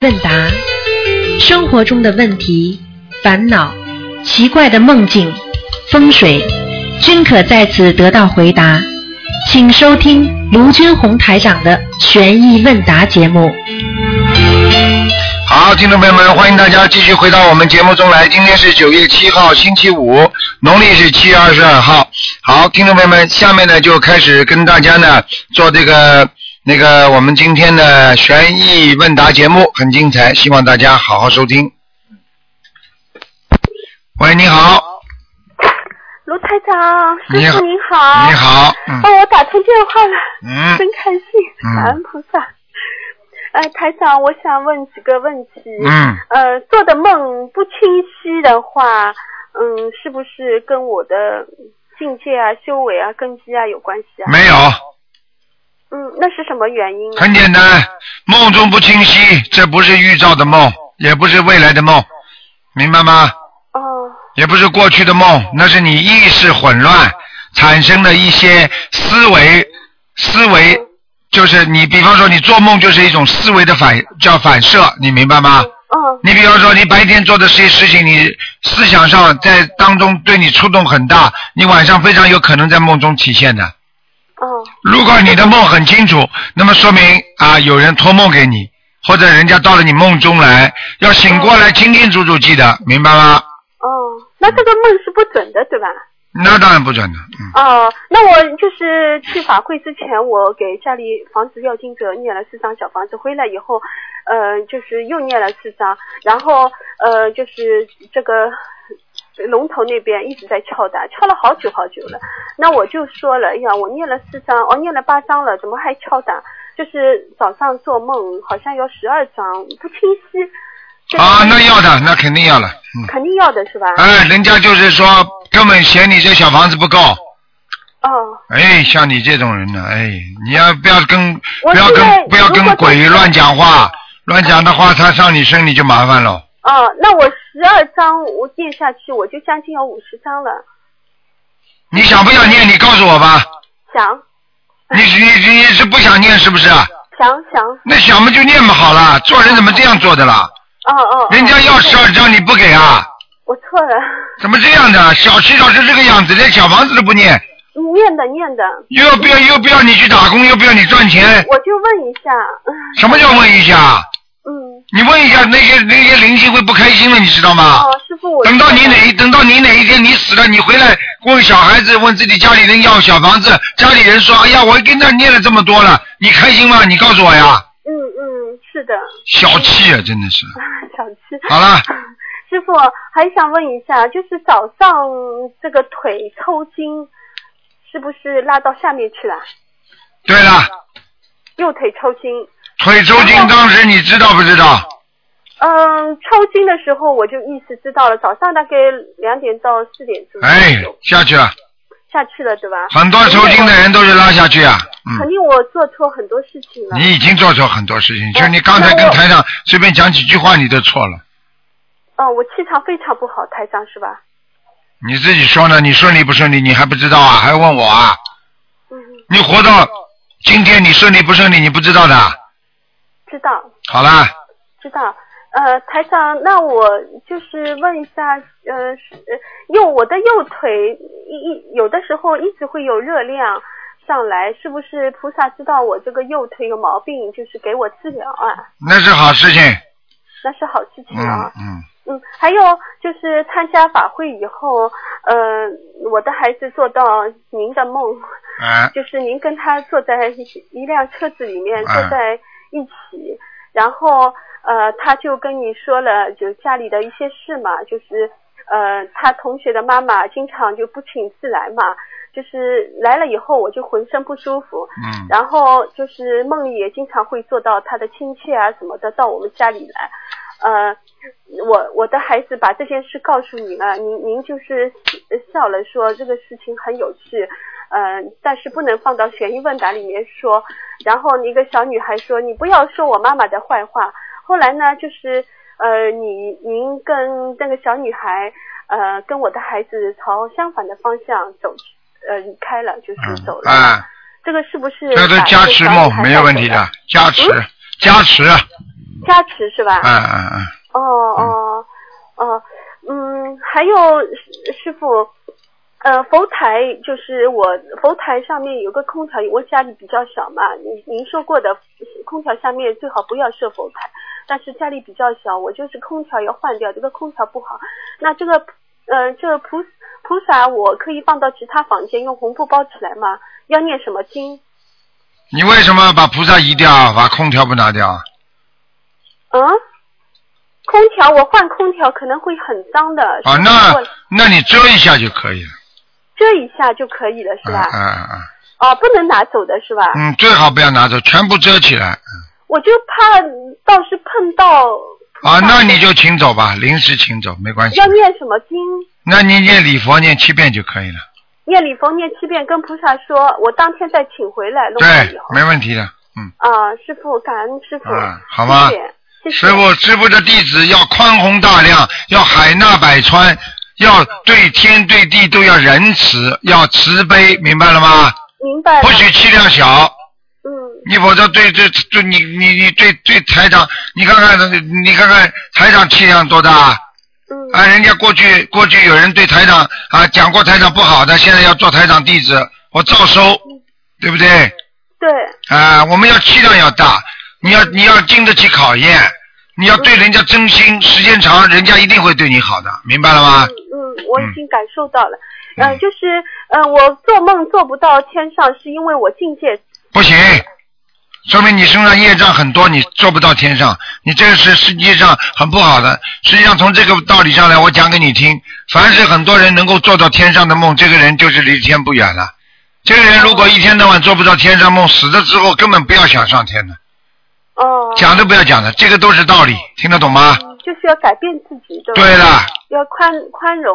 问答，生活中的问题、烦恼、奇怪的梦境、风水，均可在此得到回答。请收听卢军红台长的悬疑问答节目。好，听众朋友们，欢迎大家继续回到我们节目中来。今天是九月七号，星期五，农历是七月二十二号。好，听众朋友们，下面呢就开始跟大家呢做这个那个我们今天的悬疑问答节目，很精彩，希望大家好好收听。喂，你好，卢台长，师傅您好，你好，嗯帮我打通电话了，嗯真开心，嗯感恩菩萨。呃，台长，我想问几个问题。嗯，呃，做的梦不清晰的话，嗯，是不是跟我的境界啊、修为啊、根基啊有关系啊？没有，嗯，那是什么原因呢？很简单，梦中不清晰，这不是预兆的梦，也不是未来的梦，明白吗？哦，也不是过去的梦，那是你意识混乱产生的一些思维，思维就是你，比方说你做梦就是一种思维的反叫反射，你明白吗？嗯你比方说你白天做的这些事情，你思想上在当中对你触动很大，你晚上非常有可能在梦中体现的。哦如果你的梦很清楚，那么说明啊有人托梦给你，或者人家到了你梦中来，要醒过来清清楚楚记得，明白吗？哦，那这个梦是不准的，对吧？那当然不准的，嗯。哦，那我就是去法会之前，我给家里房子要经者念了四张小房子，回来以后，呃，就是又念了四张，然后呃，就是这个龙头那边一直在敲打，敲了好久好久了。那我就说了，哎呀，我念了四张，哦，念了八张了，怎么还敲打？就是早上做梦好像要十二张，不清晰。啊，那要的，那肯定要了。嗯，肯定要的是吧？哎，人家就是说根本嫌你这小房子不够。哦。哎，像你这种人呢，哎，你要不要跟不要跟不要跟鬼乱讲话，乱讲的话，他上你身你就麻烦了。哦，那我十二张我念下去，我就将近有五十张了。你想不想念？你告诉我吧。想你你你你是不想念是不是？想想，那想嘛就念嘛好了。做人怎么这样做的啦？哦哦。哦人家要十二张你不给啊？我错了，怎么这样的？小气到是这个样子，连小房子都不念，念的念的。又要不要又不要你去打工，又不要你赚钱，我就问一下，什么叫问一下？嗯，你问一下那些那些灵性会不开心了，你知道吗？哦，师傅，我等到你哪等到你哪一天你死了，你回来问小孩子，问自己家里人要小房子，家里人说，哎呀，我跟他念了这么多了，你开心吗？你告诉我呀。嗯嗯，是的，小气啊，真的是。小气。好了，师傅还想问一下，就是早上这个腿抽筋，是不是拉到下面去了？对了，右腿抽筋。腿抽筋当时你知道不知道？嗯，抽筋的时候我就意识知道了，早上大概两点到四点钟哎，下去了，下去了，对吧？很多抽筋的人都是拉下去啊。嗯，肯定我做错很多事情了。你已经做错很多事情，就你刚才跟台上随便讲几句话，你都错了。哦，我气场非常不好，台上是吧？你自己说呢？你顺利不顺利？你还不知道啊？还问我啊？嗯，你活到今天，你顺利不顺利？你不知道的。知道好啦，知道。呃，台长，那我就是问一下，呃，是呃右我的右腿一一有的时候一直会有热量上来，是不是菩萨知道我这个右腿有毛病，就是给我治疗啊？那是好事情。那是好事情嗯啊。嗯，嗯，还有就是参加法会以后，呃，我的孩子做到您的梦，啊，就是您跟他坐在一起一辆车子里面嗯坐在一起，然后呃，他就跟你说了，就家里的一些事嘛，就是呃，他同学的妈妈经常就不请自来嘛，就是来了以后我就浑身不舒服，嗯。然后就是梦里也经常会做到他的亲戚啊什么的到我们家里来，呃，我我的孩子把这件事告诉你了，您您就是笑了说这个事情很有趣，呃，但是不能放到悬疑问答里面说。然后一个小女孩说你不要说我妈妈的坏话。后来呢，就是呃，你您跟那个小女孩呃跟我的孩子朝相反的方向走呃离开了，就是走了。哎，这个是不是这个加持梦没有问题的，加持加持。加持是吧？嗯嗯嗯，哦哦哦，嗯，还有师师傅，呃，佛台就是我佛台上面有个空调，我家里比较小嘛，您您说过的，空调下面最好不要设佛台，但是家里比较小，我就是空调要换掉，这个空调不好，那这个呃这个菩菩萨我可以放到其他房间用红布包起来吗？要念什么经？你为什么把菩萨移掉，把空调不拿掉？嗯，空调我换空调可能会很脏的，啊，那那你遮一下就可以了。遮一下就可以了，是吧？嗯嗯嗯哦，不能拿走的是吧？嗯，最好不要拿走，全部遮起来。我就怕到时碰到。啊，那你就请走吧，临时请走没关系要。念什么经？那你念礼佛念七遍就可以了。念礼佛念七遍，跟菩萨说，我当天再请回来对。，没问题的。嗯，啊，师傅，感恩师傅。嗯好吗。谢谢师傅，师傅的弟子要宽宏大量，要海纳百川，要对天对地都要仁慈，要慈悲，明白了吗？明白。不许气量小，嗯你否则对对对你你你对对台长，你看看你看看台长气量多大嗯。啊！人家过去过去有人对台长啊讲过台长不好的，现在要做台长弟子，我照收，对不对？对，啊，我们要气量要大，你要你要经得起考验，你要对人家真心，时间长，人家一定会对你好的，明白了吗？嗯嗯，我已经感受到了。嗯呃，就是呃，我做梦做不到天上，是因为我境界不行，说明你身上业障很多，你做不到天上，你这个是实际上很不好的。实际上从这个道理上来，我讲给你听，凡是很多人能够做到天上的梦，这个人就是离天不远了。这个人如果一天到晚做不到天上梦，死了之后根本不要想上天的，哦，讲都不要讲的，这个都是道理，听得懂吗？嗯就是要改变自己，对吧？对了，要宽宽容，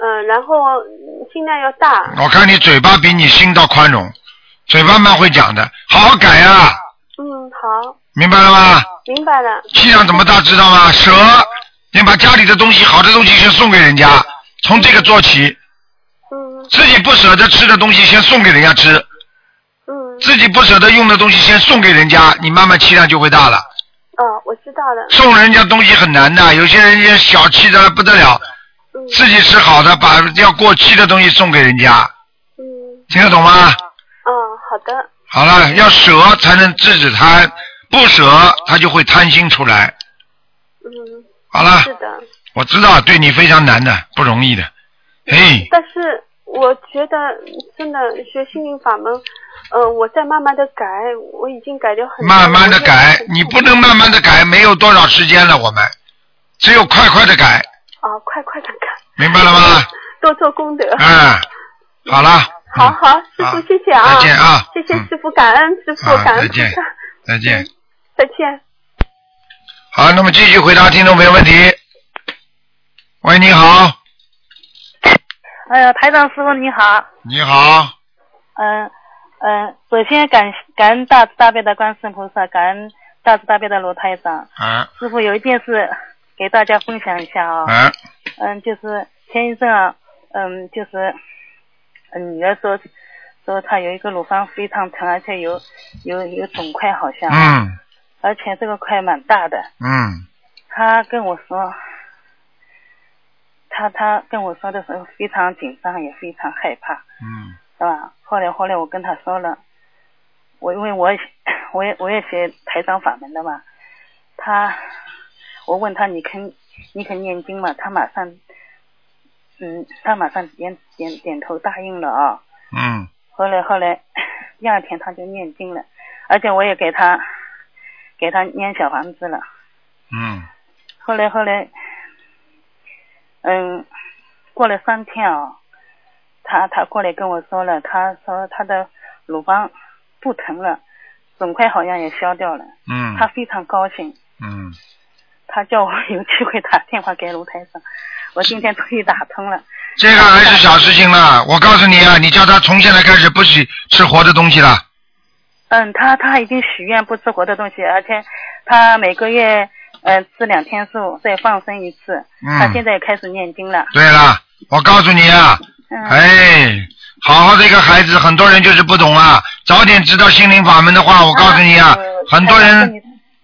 嗯、然后嗯心量要大。我看你嘴巴比你心到宽容，嘴巴蛮会讲的，好好改啊，嗯，好，明白了吗？明白了。气量怎么大知道吗？舍，你把家里的东西、好的东西先送给人家，从这个做起，嗯自己不舍得吃的东西先送给人家吃，嗯，自己不舍得用的东西先送给人家，你慢慢气量就会大了。哦，我知道了。送人家东西很难的，有些人家小气的不得了，嗯自己吃好的，把要过期的东西送给人家，嗯听得懂吗？嗯，好的。好了，要舍才能制止贪，不舍他就会贪心出来。嗯，好了，是的。我知道对你非常难的，不容易的。哎，但是我觉得真的学心灵法门，呃，我在慢慢的改，我已经改掉很多。慢慢的改，你不能慢慢的改，没有多少时间了，我们只有快快的改，啊，快快的改，明白了吗？多做功德。嗯，好了，嗯好好，师傅谢谢啊，再见啊嗯谢谢师傅，感恩师傅啊，感恩菩再见，再见。再见。好，那么继续回答听众朋友问题。喂，你好，哎呀，台长师傅你好，你好，嗯嗯，首先感感恩大慈大悲的观世音菩萨，感恩大慈大悲的罗太长。啊。师傅有一件事给大家分享一下啊、啊。嗯，就是前一阵啊，嗯，就是嗯女儿说说她有一个乳房非常疼，而且有有有肿块好像，嗯。而且这个块蛮大的。嗯。她跟我说，她她跟我说的时候非常紧张，也非常害怕。嗯是吧？后来后来我跟他说了，我因为我也 我也我也学台长法门的嘛，他我问他你肯你肯念经吗？他马上嗯，他马上点点点头答应了啊。嗯后来后来第二天他就念经了，而且我也给他给他念小房子了。嗯后来后来，嗯，过了三天啊，他他过来跟我说了，他说他的乳房不疼了，肿块好像也消掉了，嗯他非常高兴，嗯，他叫我有机会打电话给卢台长，我今天终于打通了。这个还是小事情了。我告诉你啊，你叫他从现在开始不许吃活的东西了。嗯，他他已经许愿不吃活的东西，而且他每个月呃吃两天素，再放生一次。嗯他现在也开始念经了。对了，我告诉你啊，嗯。哎，好好的一个孩子，很多人就是不懂啊。早点知道心灵法门的话，我告诉你啊，呃很多人，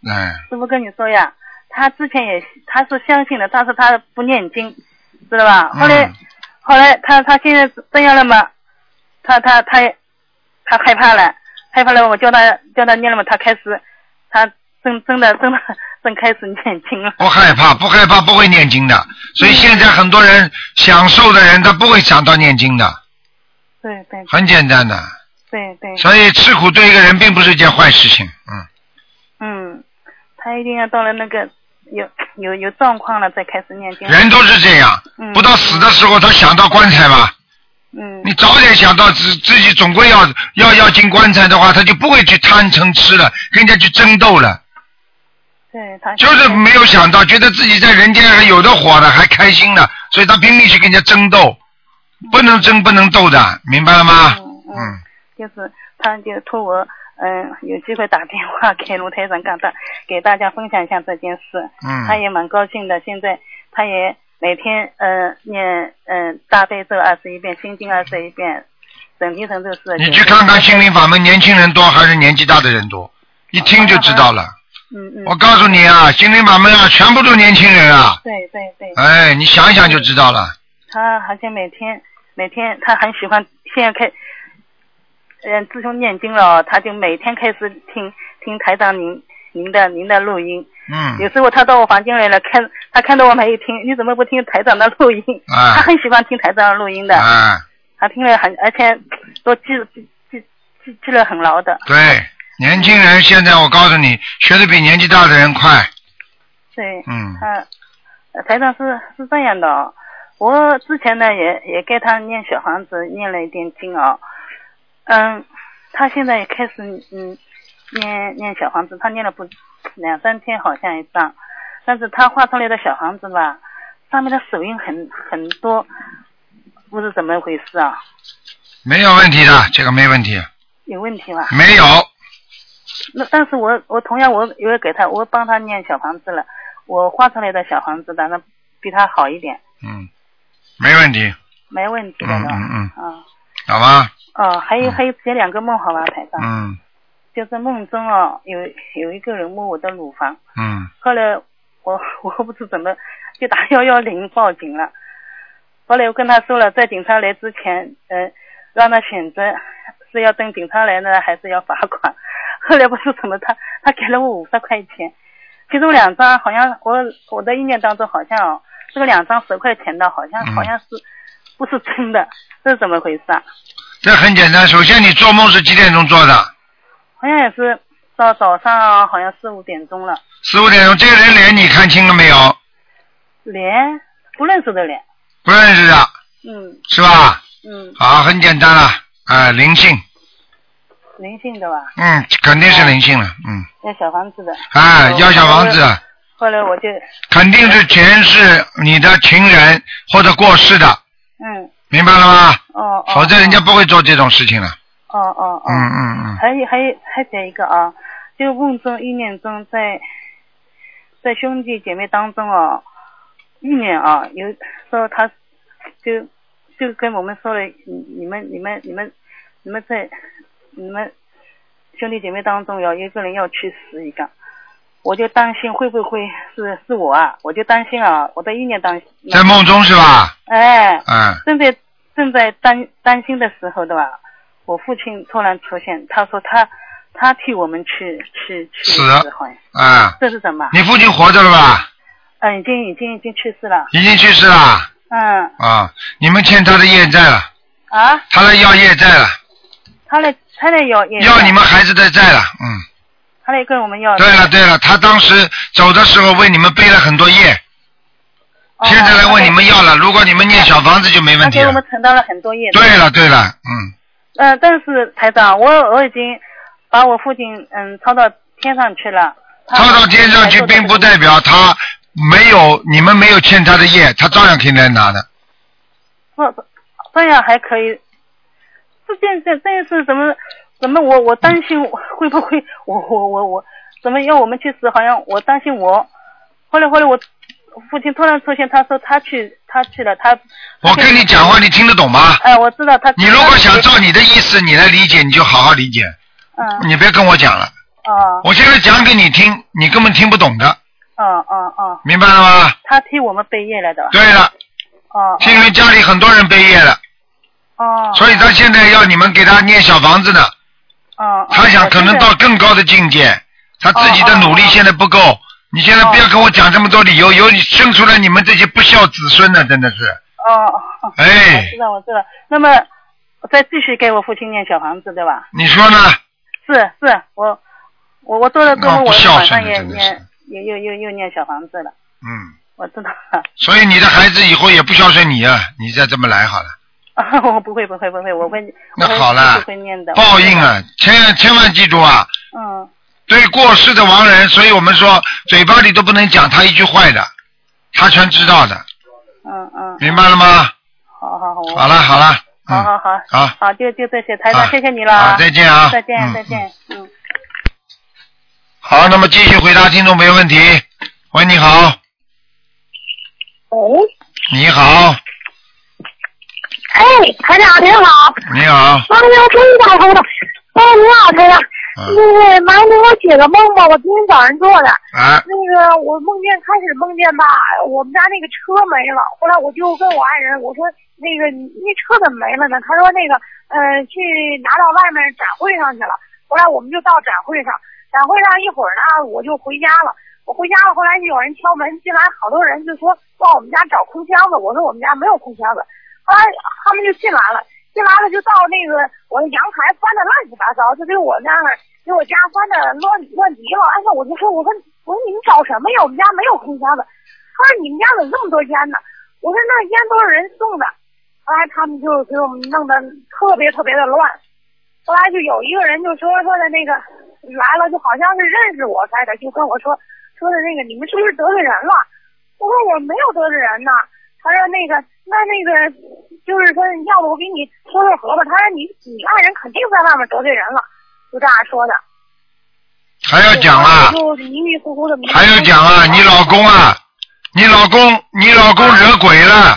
哎，师傅跟你说呀，他之前也他是相信的，但是他不念经，知道吧？后来、嗯后来他他现在这样了嘛，他他他他害怕了，害怕了，我叫他叫他念了嘛，他开始他真真的真的真开始念经了。不害怕，不害怕，不会念经的。所以现在很多人享受的人，他不会想到念经的，对对很简单的。对对，所以吃苦对一个人并不是一件坏事情，嗯，嗯，他一定要到了那个有有有状况了再开始念经。人都是这样，嗯不到死的时候他想到棺材吧，嗯你早点想到自自己总归要要要进棺材的话，他就不会去贪嗔痴了，跟人家去争斗了，对他就是没有想到，觉得自己在人间还有的活的，还开心呢，所以他拼命去跟人家争斗，不能争不能斗的，明白了吗？嗯嗯嗯，就是他就托我，嗯，有机会打电话给卢台长，干大给大家分享一下这件事。嗯他也蛮高兴的。现在他也每天呃念嗯、大悲咒二十一遍，心经二十一遍，整体成就是。你去看看心灵法门，年轻人多还是年纪大的人多？一听就知道了。嗯嗯。我告诉你啊，心灵法门啊，全部都年轻人啊。对对对。哎，你想一想就知道了。他好像每天每天他很喜欢，现在开，嗯，自从念经了，他就每天开始听听台长您您的您的录音。嗯有时候他到我房间来了，看他看到我没有听，你怎么不听台长的录音？啊他很喜欢听台长的录音的，啊，他听了很，而且都记记记记记了很牢的。对，年轻人现在我告诉你，学的比年纪大的人快。对，嗯他呃台长是是这样的哦，我之前呢也也给他念小房子，念了一点经哦，嗯，他现在也开始嗯念念小房子，他念了不两三天好像一张，但是他画出来的小房子吧，上面的手印很很多，不是怎么回事啊？没有问题的，这个没问题，有问题吧？没有。那但是我我同样我也给他，我帮他念小房子了，我画出来的小房子当然比他好一点，嗯，没问题，没问题的嗯了。嗯嗯，啊好吧，哦，还有还有写两个梦好吧，台上。嗯就是梦中哦，有有一个人摸我的乳房，嗯后来我我不知怎么就打幺幺零报警了。后来我跟他说了，在警察来之前，呃，让他选择是要等警察来呢，还是要罚款。后来不是怎么他他给了我五十块钱，其中两张好像我我的意念当中好像哦，这个两张十块钱的好像、嗯好像是不是真的，这是怎么回事啊？这很简单。首先，你做梦是几点钟做的？好像也是到早上好像四五点钟了，四五点钟。这个人脸你看清了没有？脸不认识的脸，不认识的，嗯是吧？嗯，好，很简单了，啊，灵性，灵性的吧，嗯，肯定是灵性了，嗯，要小房子的。啊，哦要小房子，后来我就肯定是前世你的情人或者过世的，嗯。明白了吗？哦哦，否则人家不会做这种事情了。哦哦哦，嗯嗯嗯，还有还有还写一个啊，就梦中意念中在在兄弟姐妹当中啊，意念啊有说他就就跟我们说了，你你们你们你们你们在你们兄弟姐妹当中有一个人要去死一个，我就担心会不会是是我啊，我就担心啊，我在意念当在梦中是吧？哎，嗯，正在正在担担心的时候，对吧？我父亲突然出现，他说他他替我们去去去死啊，这是什么？你父亲活着了吧？嗯，已经已经已经去世了。已经去世了嗯啊！你们欠他的业债了，啊，他来要业债了，他来要也要你们孩子的债了，嗯。他来跟我们要。对了对了，他当时走的时候为你们背了很多业，哦现在来问你们要了，如果你们念小房子就没问题了他给我们。承担了很多业。对了对了，嗯，呃，但是台长，我我已经把我父亲嗯抄到天上去了。他抄到天上去并不代表他没有你们没有欠他的业，他照样可以来拿的。不不这样还可以。这件这这件事怎么怎么我我担心会不会我我我我怎么要我们去死？好像我担心我。后来后来我父亲突然出现，他说他去他去了，他。我跟你讲话，你听得懂吗？哎，我知道他。你如果想照你的意思你来理解，你就好好理解，嗯你别跟我讲了。哦我现在讲给你听，你根本听不懂的，哦哦哦，明白了吗？他替我们背业了的。对了，哦是因为家里很多人背业了，哦。所以他现在要你们给他念小房子呢。哦。他想可能到更高的境界，他自己的努力现在不够。你现在不要跟我讲这么多理由，有你生出来你们这些不孝子孙呢，真的是。哦。哎我知道，我知道。那么再继续给我父亲念小房子，对吧？你说呢？是是，我我我做了之后，我那不孝马上也念，也又又又念小房子了。嗯，我知道了。所以你的孩子以后也不孝顺你啊，你再这么来好了。我 不会不会不会，我会。那好了继续会念的。报应啊，千千万记住啊，嗯。对过世的亡人，所以我们说嘴巴里都不能讲他一句坏的，他全知道的，嗯嗯。明白了吗？好好好。好了好了，好好好。好好，就就这些，台长啊，谢谢你了。好再见啊再见嗯再见，嗯。好，那么继续回答听众朋友问题。喂，你好，喂，你好，哎，台长您好，你好，啊，我终于打通了。哎，你好，台长，嗯那个麻烦给我解个梦吧，我今天早上做的。啊，那个我梦见开始梦见吧，我们家那个车没了，后来我就跟我爱人我说那个你那车怎么没了呢？他说那个呃去拿到外面展会上去了。后来我们就到展会上，展会上一会儿呢我就回家了。我回家了，后来就有人敲门进来，好多人就说往我们家找空箱子，我说我们家没有空箱子。后来他们就进来了，进来了就到那个我的阳台翻的乱七八糟，就给我那儿给我家翻的乱乱极了。哎呀，我就说我说我说你们找什么呀？我们家没有空箱子。他说你们家怎么这么多烟呢？我说那烟都是人送的。后来他们就给我们弄得特别特别的乱。后来就有一个人就说说的那个来了，就好像是认识我似的，就跟我说说的那个你们是不是得罪人了？我说我没有得罪人呢。他说那个那那个就是说，要不我给你说说和吧？他说你你爱人肯定在外面得罪人了，就这样说的。还要讲啊，就迷迷糊糊的。还要讲啊，你老公啊，你老公，你老公惹鬼了，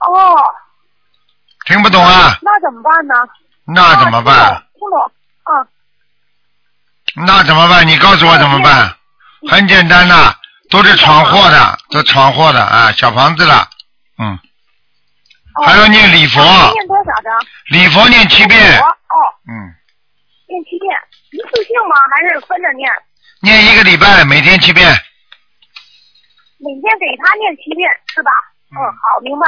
哦，听不懂啊？那怎么办呢？那怎么办？啊听懂？听懂啊，那怎么办？你告诉我怎么办？很简单呐、都是闯祸的，都闯祸的啊，小房子了，嗯，哦还要念礼佛，念多少张？礼佛念七遍，哦，嗯，念七遍，一次性吗？还是分着念？念一个礼拜，每天七遍，每天给他念七遍是吧？嗯，好，明白。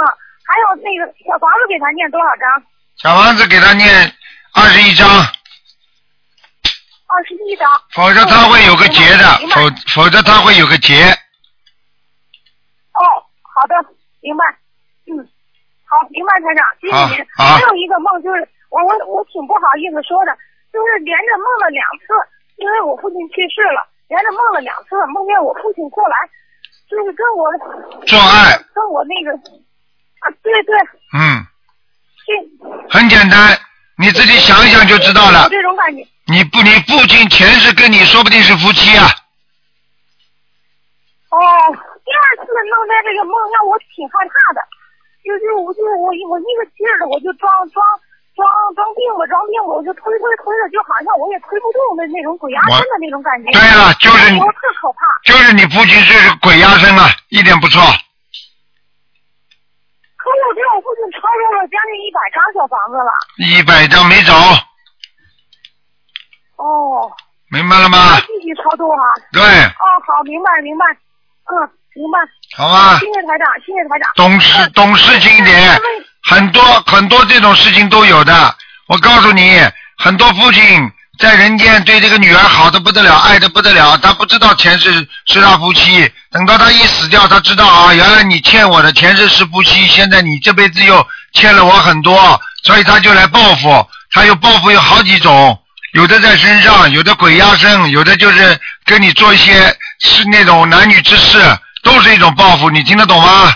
嗯，还有那个小房子给他念多少张？小房子给他念二十一章，二十一张。否则他会有个结的，否否则他会有个结，哦，好的，明白。嗯，好，明白，台长，谢谢您。还有一个梦就是，我我我挺不好意思说的，就是连着梦了两次，因为我父亲去世了，连着梦了两次，梦见我父亲过来，就是跟我做爱，跟我那个啊，对对，嗯，这很简单，你自己想一想就知道了有。这种感觉。你不，你父亲前世跟你说不定是夫妻啊，哦，第二次弄的这个梦让我挺害怕的，就是我就我我一个劲儿的我就装装装装病吧装病吧，我就推推推的，就好像我也推不动的那种鬼压身的那种感觉。对了就是你我特可怕。就是你父亲是鬼压身了，一点不错。可我觉得我父亲超过了将近一百张小房子了。一百张没走，哦，明白了吗？继续操作啊。对，哦，好，明白明白，嗯，明白。好吧谢谢台长，谢谢台长。懂事懂事情一点，很多很多这种事情都有的。我告诉你，很多父亲在人间对这个女儿好的不得了，爱的不得了，他不知道前世是他夫妻，等到他一死掉，他知道啊，原来你欠我的前世是夫妻，现在你这辈子又欠了我很多，所以他就来报复。他有报复有好几种，有的在身上，有的鬼压身，有的就是跟你做一些是那种男女之事，都是一种报复。你听得懂吗？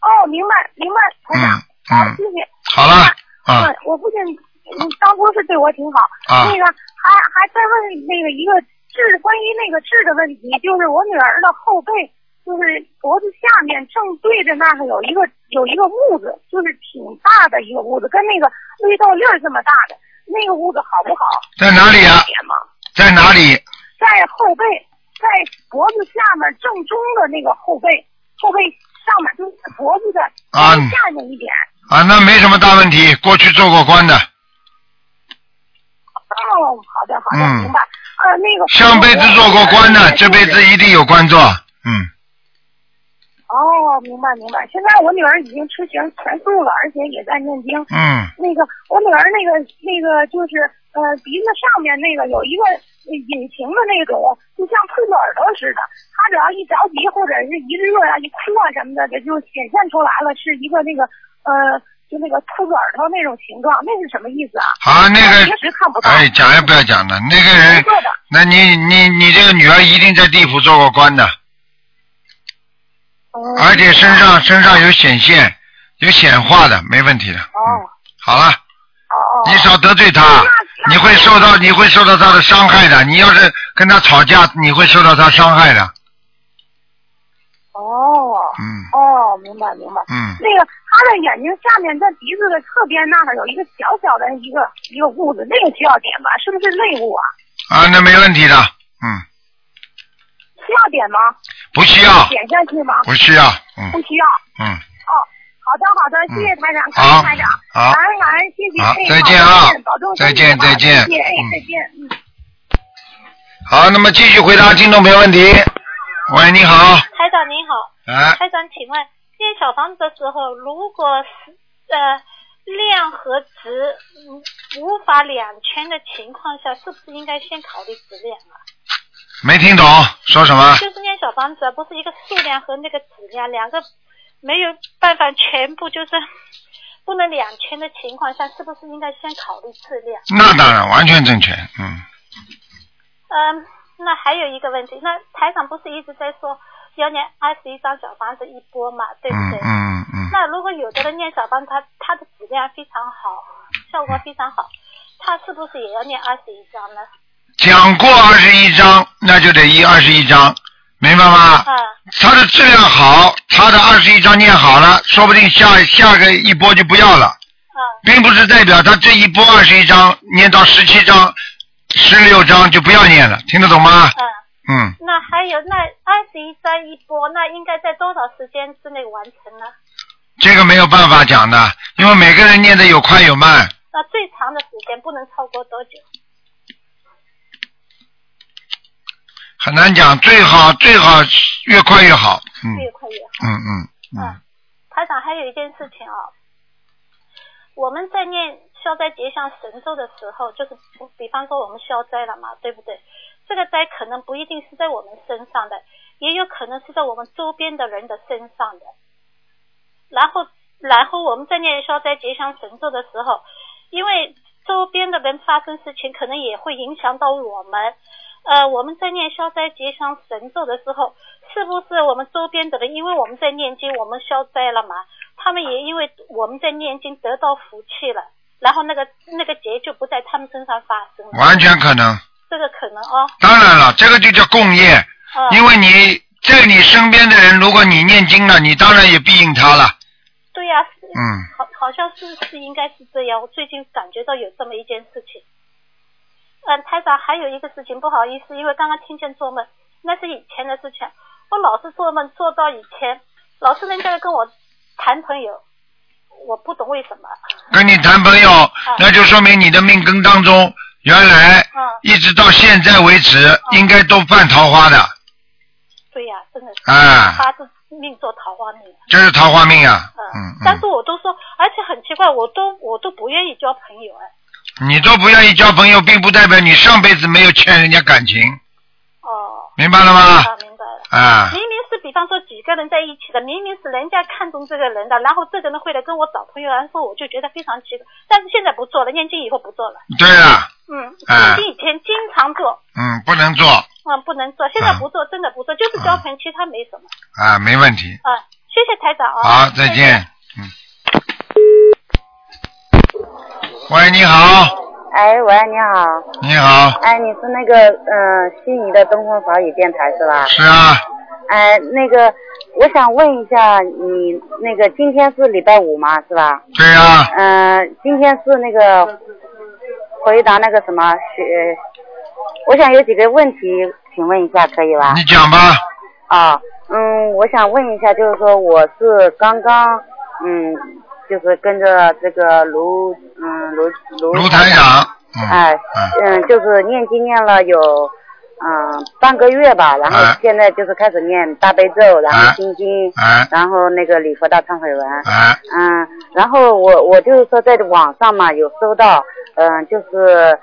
哦，明白明白，台长。嗯好，嗯谢谢。好了啊嗯，我父亲嗯当初是对我挺好。啊那个还还再问那个一个痣，关于那个痣的问题，就是我女儿的后背，就是脖子下面正对着那儿有一个有一个痦子，就是挺大的一个痦子，跟那个绿豆粒儿这么大的。那个屋子好不好？在哪里啊？在哪里？在后背，在脖子下面正中的那个后背，后背上面就是脖子的啊下面一点。啊，那没什么大问题，过去做过官的，哦，好的好的，嗯明白。呃，那个上辈子做过官的，这辈子一定有官做。嗯，哦，明白明白。现在我女儿已经吃全全素了，而且也在念经。嗯，那个我女儿那个那个就是呃鼻子上面那个有一个呃隐形的那种，就像兔子耳朵似的。她只要一着急或者是一热呀、一哭啊什么的，这就显现出来了，是一个那个呃就那个兔子耳朵那种形状，那是什么意思啊？啊，那个平时看不到。哎，讲也不要讲了，那个人。那你你你这个女儿一定在地府做过官的，哦而且身上身上有显现，有显化的，没问题的。哦嗯，好了，哦哦。你少得罪他，你会受到你会受到他的伤害的。你要是跟他吵架，你会受到他伤害的。哦。嗯哦，明白明白。嗯，那个他的眼睛下面在鼻子的侧边那儿有一个小小的一个一个痦子，那个需要点吧？是不是内部啊？啊，那没问题的。嗯，需要点吗？不需要，点下去吗？不需要。嗯不需要。嗯，哦，好的好的，谢谢台长，感好谢台长，好感恩感恩，谢谢。好哎再见啊好保重再见再见谢谢，哎嗯，再见，嗯。好，那么继续回答听众朋友问题。喂，你好。台长您好，哎，台长，请问建小房子的时候，如果是呃量和值嗯无法两全的情况下，是不是应该先考虑质量啊？没听懂说什么？就是念小房子啊，不是一个数量和那个质量两个没有办法全部就是 不能两全的情况下，是不是应该先考虑质量？那当然，完全正确。嗯，嗯，那还有一个问题，那台长不是一直在说要念二十一张小房子一波嘛，对不嗯对？嗯嗯，那如果有的人念小房子，他他的质量非常好，效果非常好，他是不是也要念二十一张呢？讲过二十一章，那就得一二十一章，明白吗？啊，它的质量好，它的二十一章念好了，说不定下下个一波就不要了，啊，并不是代表他这一波二十一章念到十七章、十六章就不要念了，听得懂吗？嗯，嗯，那还有那二十一章一波，那应该在多少时间之内完成呢？这个没有办法讲的，因为每个人念的有快有慢。那最长的时间不能超过多久？很难讲，最好最好越快越好。嗯越快越好。嗯嗯嗯嗯，台长还有一件事情啊，我们在念消灾吉祥神咒的时候，就是比方说我们消灾了嘛，对不对？这个灾可能不一定是在我们身上的，也有可能是在我们周边的人的身上的。然后，然后我们在念消灾吉祥神咒的时候，因为周边的人发生事情，可能也会影响到我们。呃，我们在念消灾吉祥神咒的时候，是不是我们周边的人，因为我们在念经，我们消灾了嘛？他们也因为我们在念经得到福气了，然后那个那个劫就不在他们身上发生了。完全可能。这个可能哦，当然了，这个就叫共业，嗯，因为你在你身边的人，如果你念经了，你当然也庇应他了。对呀、是嗯，好，好像是是应该是这样。我最近感觉到有这么一件事情。嗯，台长还有一个事情，不好意思，因为刚刚听见做梦，那是以前的事情。我老是做梦做到以前，老是人家跟我谈朋友，我不懂为什么。跟你谈朋友，那就说明你的命根当中，原来嗯，一直到现在为止，应该都犯桃花的，对呀、真的是，啊，他是命做桃花命。这是桃花命啊。嗯嗯但是嗯，我都说，而且很奇怪，我都我都不愿意交朋友哎。你都不愿意交朋友，并不代表你上辈子没有欠人家感情，哦，明白了吗？啊，明白了。啊，明明是比方说几个人在一起的，明明是人家看中这个人的，然后这个人会来跟我找朋友，然后我就觉得非常奇怪。但是现在不做了，念经以后不做了。对啊，嗯，啊念经以前经常做，嗯，不能做嗯，不能做，现在不做，真的不做，就是交朋友，其他没什么。啊，没问题。啊，谢谢台长啊。好，再见。嗯。喂，你好，哎，喂，你好，你好，哎，你是那个嗯、呃悉尼的东风法语电台是吧？是啊，哎，那个我想问一下，你那个今天是礼拜五吗，是吧？对啊，嗯、今天是那个回答那个什么学，我想有几个问题，请问一下可以吧？你讲吧。啊，嗯，我想问一下，就是说我是刚刚，嗯，就是跟着这个卢，嗯，卢卢卢台长，嗯哎，嗯嗯，就是念经念了有，嗯，半个月吧，然后哎现在就是开始念大悲咒，然后哎心经，哎然后那个礼佛大忏悔文，哎，嗯，然后我我就是说在网上嘛有收到，嗯，就是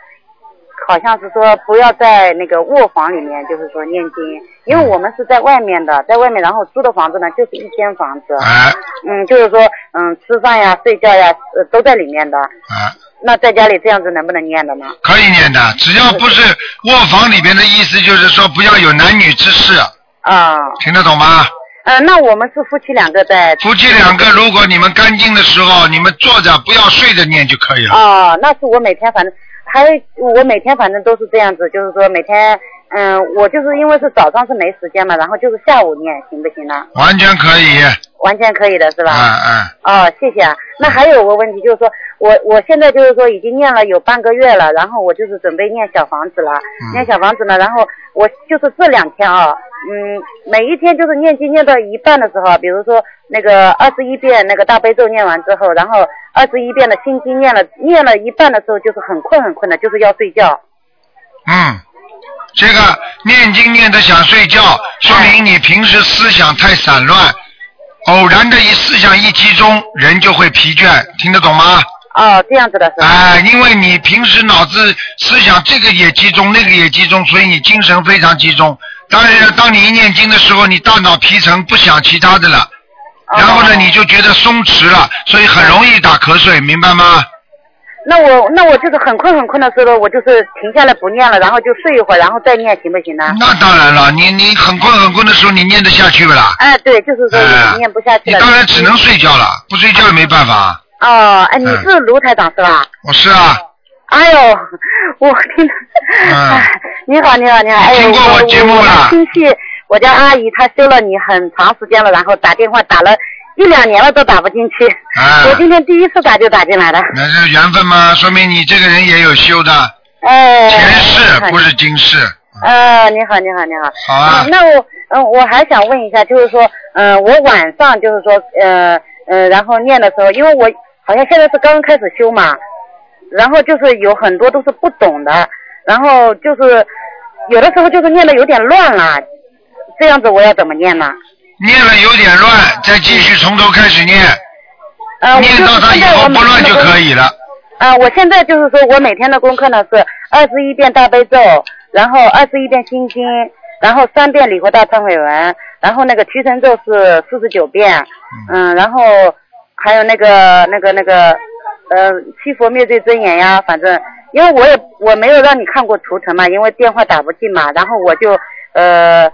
好像是说不要在那个卧房里面，就是说念经，因为我们是在外面的，在外面，然后租的房子呢就是一间房子，哎，嗯，就是说嗯吃饭呀、睡觉呀，呃都在里面的。啊，那在家里这样子能不能念的呢？可以念的，只要不是卧房里边的意思，就是说不要有男女之事，啊，听得懂吗？嗯、那我们是夫妻两个在。夫妻两个，如果你们干净的时候，你们坐着不要睡着念就可以了。哦，那是我每天反正还我每天反正都是这样子，就是说每天嗯，我就是因为是早上是没时间嘛，然后就是下午念，行不行呢？完全可以，完全可以的是吧？嗯嗯，哦，谢谢啊。那还有个问题就是说，我我现在就是说已经念了有半个月了，然后我就是准备念小房子了，念小房子呢，然后我就是这两天啊，嗯，每一天就是念经念到一半的时候，比如说那个二十一遍那个大悲咒念完之后，然后二十一遍的心经念了念了一半的时候，就是很困很困的，就是要睡觉。嗯，这个念经念的想睡觉，说明你平时思想太散乱，偶然的一思想一集中，人就会疲倦，听得懂吗？哦，这样子的是吧？哎，因为你平时脑子思想这个也集中，那个也集中，所以你精神非常集中。当然，当你一念经的时候，你大脑皮层不想其他的了，然后呢，你就觉得松弛了，所以很容易打瞌睡，明白吗？那我那我就是很困很困的时候，我就是停下来不念了，然后就睡一会儿，然后再念，行不行呢？那当然了，你你很困很困的时候，你念得下去不啦？哎，对，就是说念不下去了。你当然只能睡觉了，不睡觉也没办法。哦，哎，你嗯是卢台长是吧？我是啊，哎呦，我听，嗯哎，你好，你好，你好，哎呦，听过我节目了我亲戚，我家阿姨她修了你很长时间了，然后打电话打了一两年了都打不进去，啊我今天第一次打就打进来了，那是缘分吗？说明你这个人也有修的，哎，前世不是今世。呃，你好，你好，你好。好啊嗯那我，嗯、我还想问一下，就是说，嗯、我晚上就是说，呃，呃，然后念的时候，因为我好像现在是刚刚开始修嘛，然后就是有很多都是不懂的，然后就是有的时候就是念的有点乱了，这样子我要怎么念呢？念了有点乱，再继续从头开始念，呃，念到他以后不乱就可以了。啊、我现在就是说我每天的功课呢是二十一遍大悲咒，然后二十一遍心经，然后三遍礼佛大忏悔文，然后那个提神咒是四十九遍，嗯，然后还有那个那个那个呃七佛灭罪真言呀，反正因为我也我没有让你看过图腾嘛，因为电话打不进嘛，然后我就呃。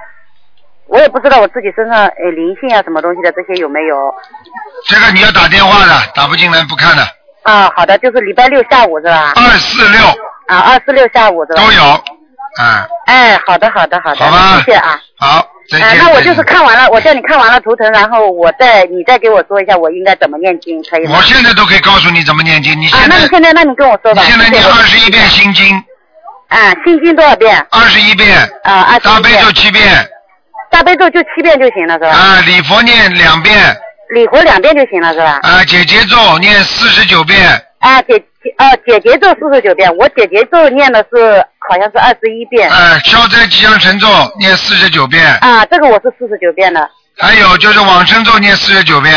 我也不知道我自己身上呃灵性啊什么东西的这些有没有这个你要打电话的，打不进来不看的。啊？好的，就是礼拜六下午是吧？二四六啊，二四六下午是吧？都有，啊，哎，好的，好的，好的，好吧谢谢啊。好，那我就是看完了，我叫你看完了图腾，然后我再你再给我说一下我应该怎么念经，可以吗？我现在都可以告诉你怎么念经。你啊，现在那你现在那你跟我说吧。现在念二十一遍心经，啊，心经多少遍？二十一遍，啊，二十大悲一遍。咒七遍，大悲咒就七遍就行了是吧？啊，礼佛念两遍，礼佛两遍就行了是吧？啊，姐姐咒念四十九遍，啊，姐姐啊，姐姐咒四十九遍，我姐姐咒念的是好像是二十一遍。啊，消灾吉祥神咒念四十九遍，啊，这个我是四十九遍的。还有就是往生咒念四十九遍，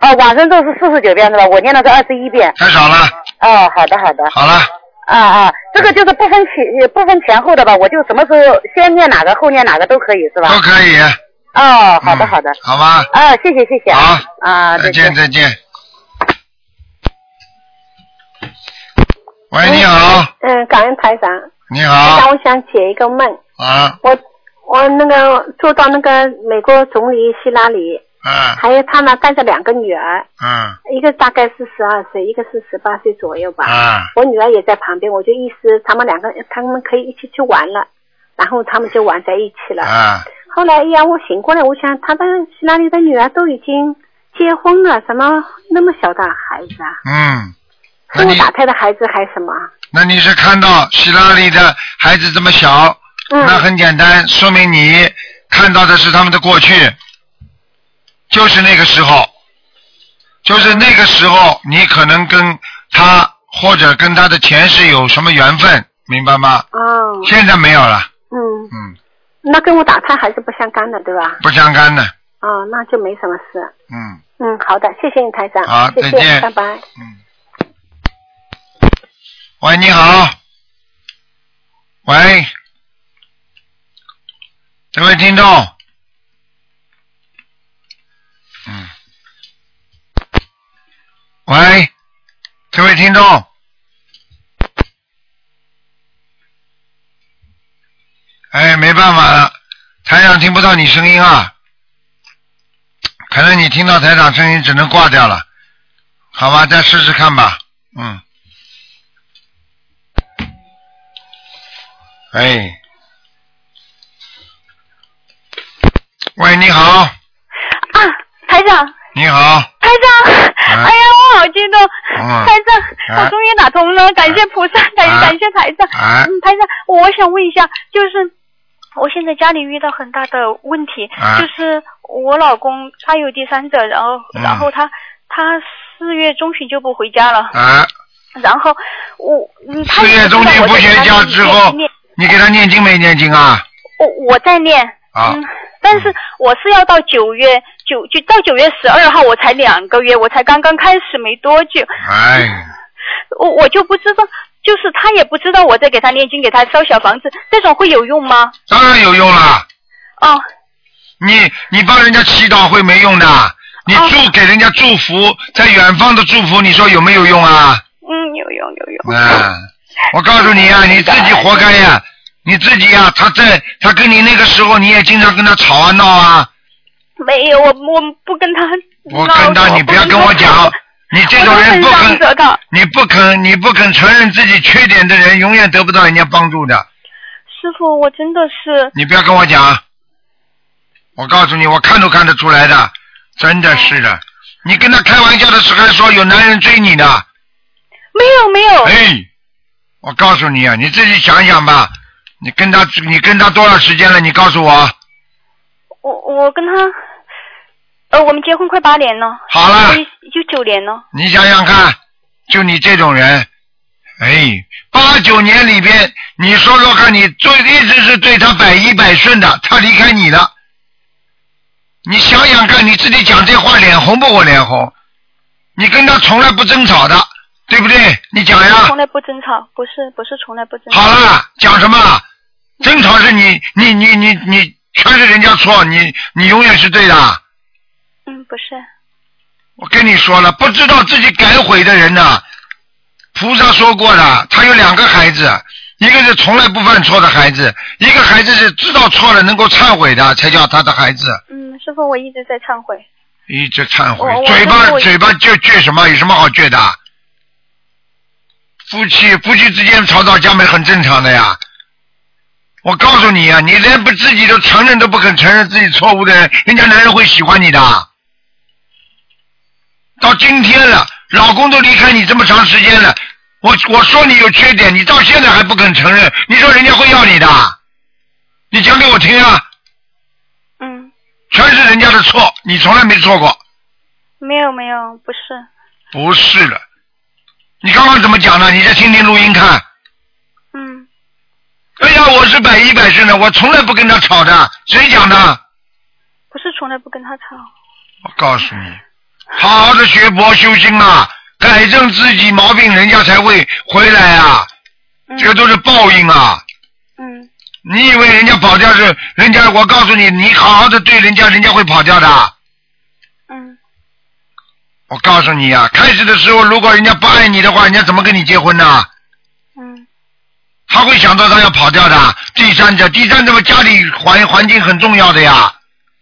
哦，往生咒是四十九遍是吧？我念的是二十一遍。太少了。哦，好的好的。好了，啊啊，这个就是不分前不分前后的吧？我就什么时候先念哪个后念哪个都可以是吧？都可以。哦，好的嗯好的。好吧。啊，谢谢谢谢啊。好啊，再见见再见。喂，你好，嗯，感恩台长。你台长，好，我想解一个梦。啊，我我那个做到那个美国总理希拉里，嗯。还有他呢带着两个女儿，嗯。一个大概是十二岁，一个是十八岁左右吧。啊我女儿也在旁边，我就意思他们两个他们可以一起去玩了，然后他们就玩在一起了。啊，后来哎呀，我醒过来，我想他的希拉里的女儿都已经结婚了，怎么那么小的孩子啊？嗯，那是打胎的孩子还是什么？那你是看到希拉里的孩子这么小，嗯。那很简单，说明你看到的是他们的过去，就是那个时候，就是那个时候，你可能跟他或者跟他的前世有什么缘分，明白吗？哦，现在没有了，嗯，嗯，那跟我打胎还是不相干的，对吧？不相干的，哦，那就没什么事。嗯。嗯，好的，谢谢你台长。好谢谢，再见拜拜。嗯。喂，你好。喂，这位听众。喂，这位听众。哎，没办法了，台长听不到你声音啊。可能你听到台长声音只能挂掉了，好吧，再试试看吧，嗯。哎，喂，你好，啊，台长，你好，台长，啊哎呀，我好激动，嗯 台长，啊。我终于打通了，感谢菩萨，感啊感谢台长。啊。嗯，台长，我想问一下，就是我现在家里遇到很大的问题，啊。就是我老公他有第三者，然后、嗯。然后他他四月中旬就不回家了，啊，然后我四月中旬不回家之后念，你给他念经没念经啊？我我在念，啊。嗯，但是我是要到九月九就到九月十二号，我才两个月，我才刚刚开始没多久，哎，我我就不知道，就是他也不知道我在给他念经，给他烧小房子，这种会有用吗？当然有用了。哦，你你帮人家祈祷会没用的，你祝给人家祝福，在远方的祝福，你说有没有用啊？嗯，有用有用。啊，我告诉你啊，你自己活该呀、你自己呀、他在他跟你那个时候，你也经常跟他吵啊闹啊。没有，我我不跟他我跟他，你不要跟我讲，你这种人不肯，你不肯，你不肯承认自己缺点的人，永远得不到人家帮助的。师傅，我真的是你不要跟我讲，我告诉你，我看都看得出来的，真的是的。你跟他开玩笑的时候还说有男人追你的，没有没有。哎，我告诉你啊，你自己想想吧，你跟他你跟他多少时间了？你告诉我。我我跟他，呃，我们结婚快八年了。好了。就九年了。你想想看，就你这种人，哎，八九年里边，你说说看，你最一直是对他百依百顺的，他离开你了，你想想看，你自己讲这话脸红不？我脸红。你跟他从来不争吵的，对不对？你讲呀。从来不争吵，不是不是从来不争吵。好了，讲什么？争吵是你你你你你全是人家错，你你永远是对的。嗯，不是。我跟你说了，不知道自己改悔的人呐，菩萨说过的，他有两个孩子，一个是从来不犯错的孩子，一个孩子是知道错了能够忏悔的，才叫他的孩子。嗯，师傅，我一直在忏悔。一直忏悔嘴巴嘴巴就倔什么？有什么好倔的？夫妻夫妻之间吵吵架没很正常的呀。我告诉你啊，你连不自己都承认都不肯承认自己错误的人，人家男人会喜欢你的。到今天了，老公都离开你这么长时间了，我我说你有缺点，你到现在还不肯承认，你说人家会要你的？你讲给我听啊！嗯。全是人家的错，你从来没错过。没有没有，不是。不是了，你刚刚怎么讲的？你再听听录音看。嗯。哎呀，我是百依百顺的，我从来不跟他吵的，谁讲的？不是从来不跟他吵。我告诉你，好好的学佛修心啊，改正自己毛病，人家才会回来啊。这个都是报应啊。嗯。你以为人家跑掉是人家？我告诉你，你好好的对人家，人家会跑掉的。嗯。我告诉你啊，开始的时候，如果人家不爱你的话，人家怎么跟你结婚呢？嗯。他会想到他要跑掉的。第三者，第三者嘛，家里环环境很重要的呀。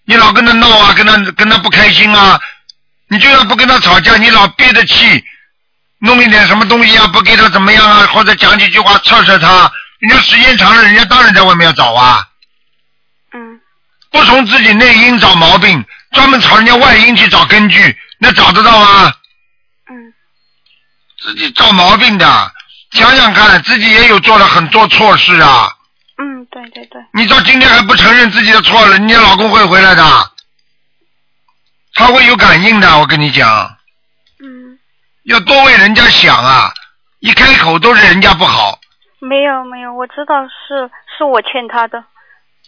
你老跟他闹啊，跟他跟他不开心啊，你就算不跟他吵架，你老憋着气，弄一点什么东西啊，不给他怎么样啊，或者讲几句话测测他，人家时间长了，人家当然在外面要找啊。嗯。不从自己内因找毛病，专门朝人家外因去找根据，那找得到吗？嗯。自己找毛病的，想想看，自己也有做了很多错事啊。嗯，对对对，你到今天还不承认自己的错了，你老公会回来的，他会有感应的，我跟你讲。嗯，要多为人家想啊，一开口都是人家不好，没有没有，我知道是是我欠他的。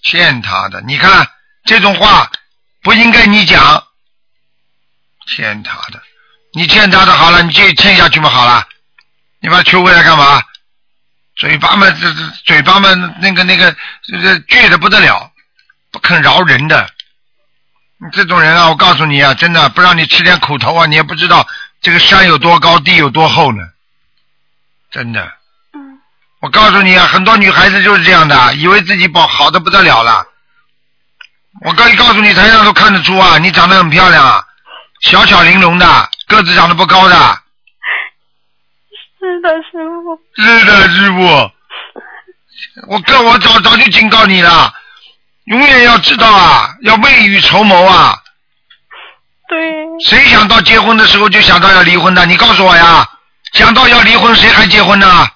欠他的。你看这种话不应该你讲，欠他的，你欠他的好了，你继续欠下去嘛好了，你把他求回来干嘛？嘴巴嘛，这这嘴巴嘛，那个那个，这个倔的不得了，不肯饶人的。你这种人啊，我告诉你啊，真的不让你吃点苦头啊，你也不知道这个山有多高，地有多厚呢。真的。嗯。我告诉你啊，很多女孩子就是这样的，以为自己保好的不得了了。我告告诉你，台上都看得出啊，你长得很漂亮啊，小巧玲珑的，个子长得不高的。是的，师傅。是的，师傅。我哥，我早早就警告你了，永远要知道啊，要未雨绸缪啊。对。谁想到结婚的时候就想到要离婚的？你告诉我呀，想到要离婚，谁还结婚呢？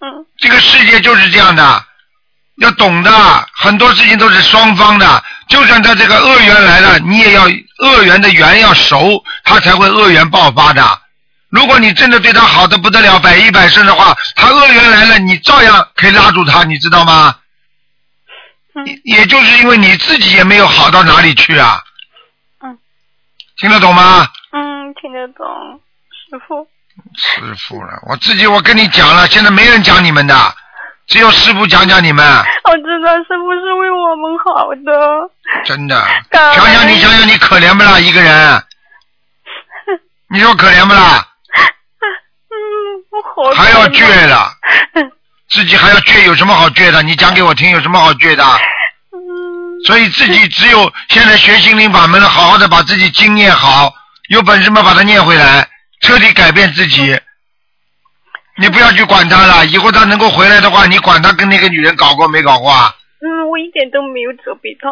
嗯。这个世界就是这样的，要懂的，很多事情都是双方的。就算他这个恶缘来了，你也要恶缘的缘要熟，他才会恶缘爆发的。如果你真的对他好的不得了，百依百顺的话，他恶缘来了，你照样可以拉住他，你知道吗？也也就是因为你自己也没有好到哪里去啊。嗯。听得懂吗？嗯，听得懂，师傅。师傅了，我自己我跟你讲了，现在没人讲你们的，只有师傅讲讲你们。我知道师傅是为我们好的。真的，想想你想想你可怜不啦？一个人，你说可怜不啦？嗯，我好。还要倔的，自己还要倔，有什么好倔的？你讲给我听，有什么好倔的？所以自己只有现在学心灵法门了，好好的把自己经念好，有本事嘛把它念回来，彻底改变自己。你不要去管他了，以后他能够回来的话，你管他跟那个女人搞过没搞过啊？嗯，我一点都没有责备他。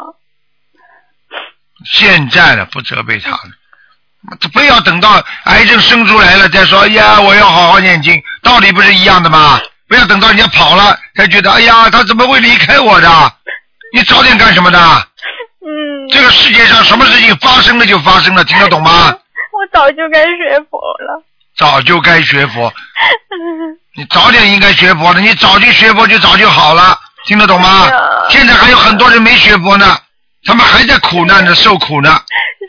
现在了，不责备他了，不要等到癌症生出来了再说。哎呀，我要好好念经，道理不是一样的吗？不要等到人家跑了才觉得，哎呀，他怎么会离开我的？你早点干什么的？嗯。这个世界上什么事情发生了就发生了，听得懂吗？我早就该学佛了。早就该学佛，你早点应该学佛的，你早就学佛就早就好了，听得懂吗？现在还有很多人没学佛呢，他们还在苦难着受苦呢。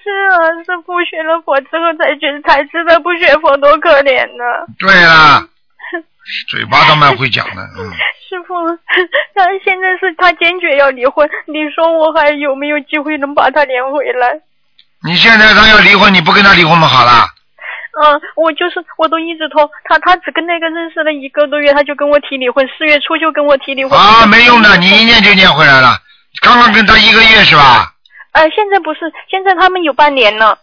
是啊，是不学了佛之后才觉才知道不学佛多可怜呢。对啦，嘴巴倒蛮会讲的，嗯。师傅，他现在是他坚决要离婚，你说我还有没有机会能把他连回来？你现在他要离婚，你不跟他离婚吗？好了，嗯，我就是我都一直拖他，他只跟那个认识了一个多月，他就跟我提离婚，四月初就跟我提离婚。啊，没用的，你一念就念回来了。刚刚跟他一个月是吧？呃，现在不是，现在他们有半年了。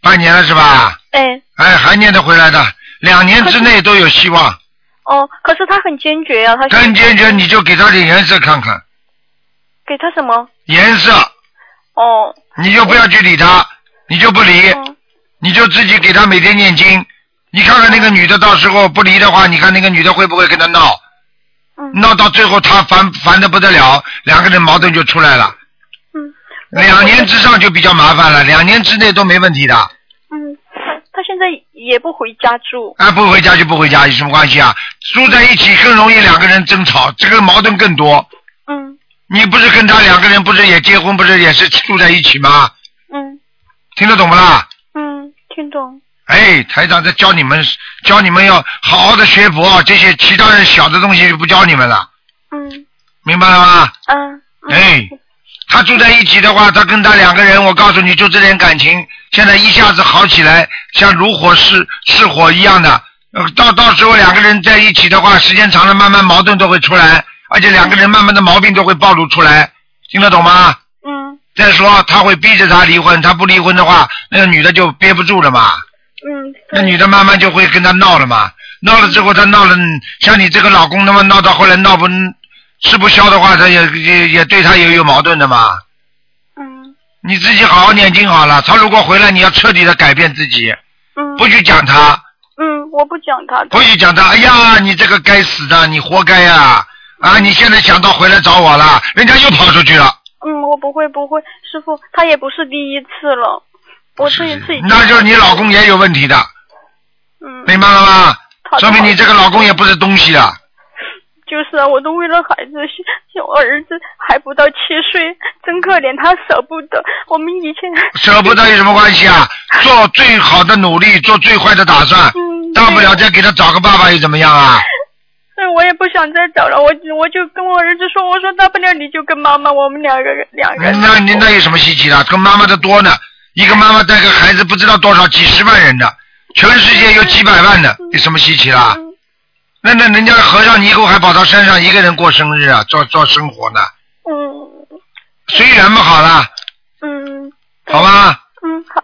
半年了是吧？哎。哎，还念得回来的，两年之内都有希望。哦，可是他很坚决啊，他更坚决，你就给他点颜色看看，给他什么？颜色，哦，你就不要去理他，你就不理，你就自己给他每天念经。你看看那个女的，到时候不离的话，你看那个女的会不会跟他闹？闹到最后他烦烦的不得了，两个人矛盾就出来了。嗯。两年之上就比较麻烦了，两年之内都没问题的。嗯，他他现在也不回家住。啊，不回家就不回家，有什么关系啊？住在一起更容易两个人争吵，这个矛盾更多。嗯。你不是跟他两个人不是也结婚，不是也是住在一起吗？嗯。听得懂不啦？嗯，听懂。哎，台长在教你们，教你们要好好的学佛，这些其他人小的东西就不教你们了。嗯。明白了吗？嗯。哎，他住在一起的话，他跟他两个人，我告诉你，就这点感情，现在一下子好起来，像如火似似火一样的。呃，到到时候两个人在一起的话，时间长了，慢慢矛盾都会出来，而且两个人慢慢的毛病都会暴露出来，听得懂吗？嗯。再说他会逼着他离婚，他不离婚的话，那个女的就憋不住了嘛。嗯。那女的慢慢就会跟他闹了嘛，闹了之后他闹了，像你这个老公那么闹到后来闹不吃不消的话，他也也也对他也有矛盾的嘛。嗯。你自己好好念经好了，他如果回来，你要彻底的改变自己，嗯。不去讲他。嗯，我不讲他。不许讲他，哎呀，你这个该死的，你活该呀！啊，你现在想到回来找我了，人家又跑出去了，嗯，我不会不会，师傅，他也不是第一次了，我这一次已经那就是你老公也有问题的，嗯，明白了吗？说明你这个老公也不是东西啊！就是啊，我都为了孩子，我儿子还不到七岁，真可怜，他舍不得。我们以前 舍不得有什么关系啊？做最好的努力，做最坏的打算，嗯，大不了再给他找个爸爸又怎么样啊？对，我也不想再找了，我我就跟我儿子说，我说大不了你就跟妈妈，我们两个人两个人。那你那有什么稀奇的？跟妈妈的多呢，一个妈妈带个孩子不知道多少几十万人的，全世界有几百万的，有什么稀奇啦？嗯那那人家和尚尼姑还跑到山上一个人过生日啊，做做生活呢，嗯随缘嘛好了，嗯好吧？嗯，好，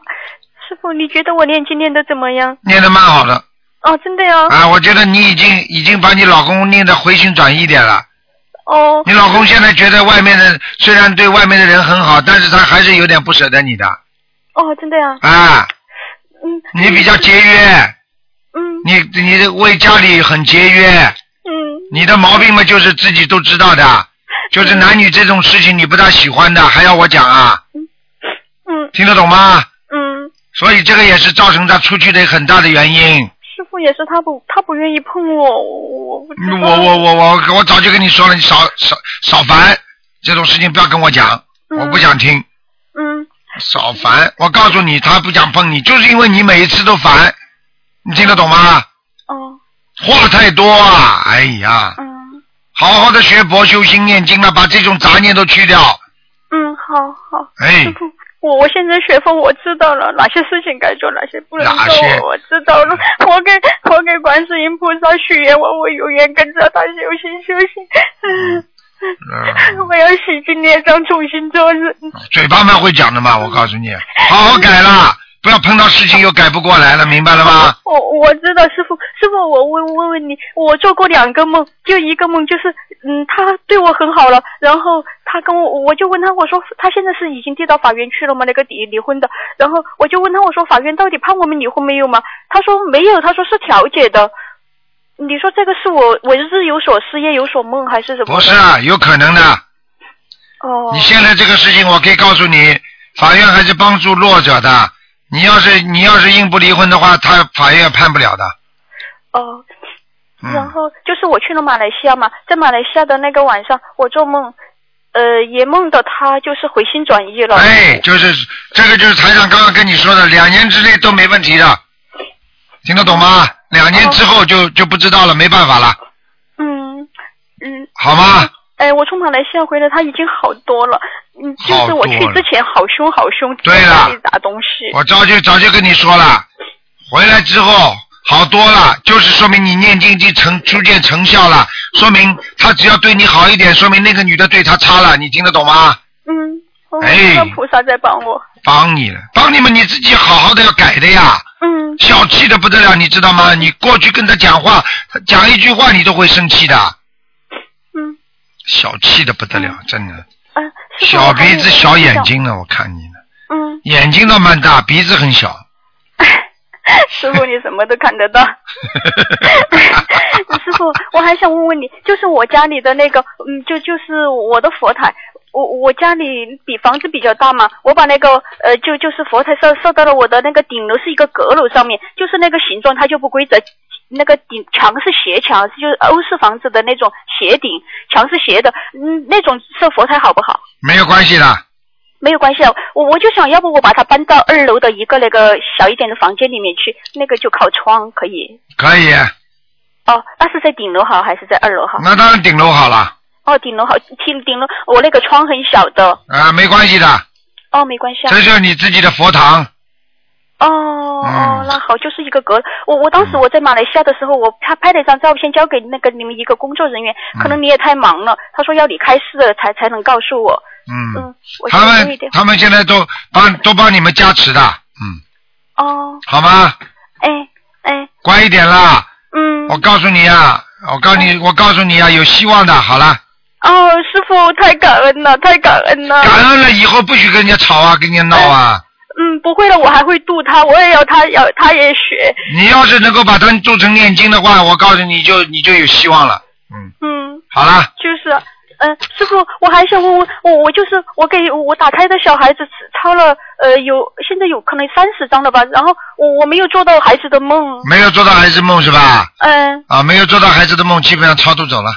师傅，你觉得我念经念的怎么样？念的蛮好的哦，真的呀？啊，我觉得你已经已经把你老公念的回心转意点了。哦。你老公现在觉得外面的虽然对外面的人很好，但是他还是有点不舍得你的哦，真的呀？啊。嗯。你比较节约。嗯。你你为家里很节约。嗯。你的毛病嘛，就是自己都知道的，就是男女这种事情你不大喜欢的，还要我讲啊？嗯。听得懂吗？嗯，所以这个也是造成他出去的很大的原因。师傅也是他不他不愿意碰我，我我我我我早就跟你说了，你少少少烦，这种事情不要跟我讲，我不想听。嗯。少烦，我告诉你，他不想碰你，就是因为你每一次都烦，你听得懂吗？哦。话太多啊！哎呀。嗯。好好的学佛修心念经了，把这种杂念都去掉。嗯，好好。哎师傅，我我现在学佛，我知道了哪些事情该做，哪些不能做，哪些我我知道了。我给我给观世音菩萨许愿，我我永远跟着他修行修行。嗯我要洗净孽障，重新做人。嘴巴蛮会讲的嘛，我告诉你，好好改啦，不要碰到事情又改不过来了，明白了吗？我我知道，师傅，师傅，我问问问你，我做过两个梦，就一个梦就是，嗯，他对我很好了，然后他跟我，我就问他，我说他现在是已经递到法院去了吗？那个离离婚的，然后我就问他，我说法院到底判我们离婚没有吗？他说没有，他说是调解的。你说这个是我我日有所思夜有所梦还是什么？不是啊，有可能的。哦。你现在这个事情，我可以告诉你，法院还是帮助弱者的。你要是你要是硬不离婚的话，他法院判不了的。哦。嗯然后就是我去了马来西亚嘛，在马来西亚的那个晚上，我做梦，呃，也梦到他就是回心转意了。哎，就是这个就是台长刚刚跟你说的，两年之内都没问题的，听得懂吗？两年之后就就不知道了，没办法了，嗯嗯。好吗？哎，我从马来西亚回来，他已经好多了。嗯，就是我去之前好凶好凶，对了打东西。我早就早就跟你说了，回来之后好多了，就是说明你念经已经成逐渐成效了，说明他只要对你好一点，说明那个女的对他差了，你听得懂吗？嗯，我哎菩萨在帮我。帮你了，帮你们你自己好好的要改的呀。嗯。小气的不得了，你知道吗？你过去跟他讲话，他讲一句话你都会生气的。嗯。小气的不得了，真的。啊，师傅小鼻子小眼睛呢，我看你呢。嗯，眼睛倒蛮大，鼻子很小。师傅你什么都看得到。师傅，我还想问问你，就是我家里的那个，嗯，就就是我的佛台，我我家里比房子比较大嘛，我把那个呃，就就是佛台设设到了我的那个顶楼是一个阁楼上面，就是那个形状它就不规则，那个顶墙是斜墙，就是欧式房子的那种斜顶，墙是斜的，嗯，那种设佛台好不好？没有关系的，没有关系的，我我就想要不我把它搬到二楼的一个那个小一点的房间里面去，那个就靠窗可以。可以。哦，那是在顶楼好还是在二楼好？那当然顶楼好了，哦，顶楼好，顶顶楼我那个窗很小的。啊，没关系的，哦，没关系啊。这就是你自己的佛堂。哦那好，就是一个格。我我当时我在马来西亚的时候，我拍拍了一张照片交给那个你们一个工作人员，可能你也太忙了，他说要你开示了才才能告诉我。嗯，嗯，他们。他们现在都帮都帮你们加持的，嗯哦，好吗？哎哎，乖一点啦。嗯。我告诉你啊，我告诉你，我告诉你啊，有希望的。好了，哦，师傅太感恩了，太感恩了。感恩了以后不许跟人家吵啊，跟人家闹啊。嗯，不会了，我还会度他，我也要他要他也学。你要是能够把它做成念经的话，我告诉你就你就有希望了。嗯，嗯好了，就是，嗯、师傅，我还想问问，我我就是我给我打胎的小孩子抄了，呃，有现在有可能三十张了吧，然后我我没有做到孩子的梦。没有做到孩子梦是吧？嗯，啊，没有做到孩子的梦，基本上超度走了。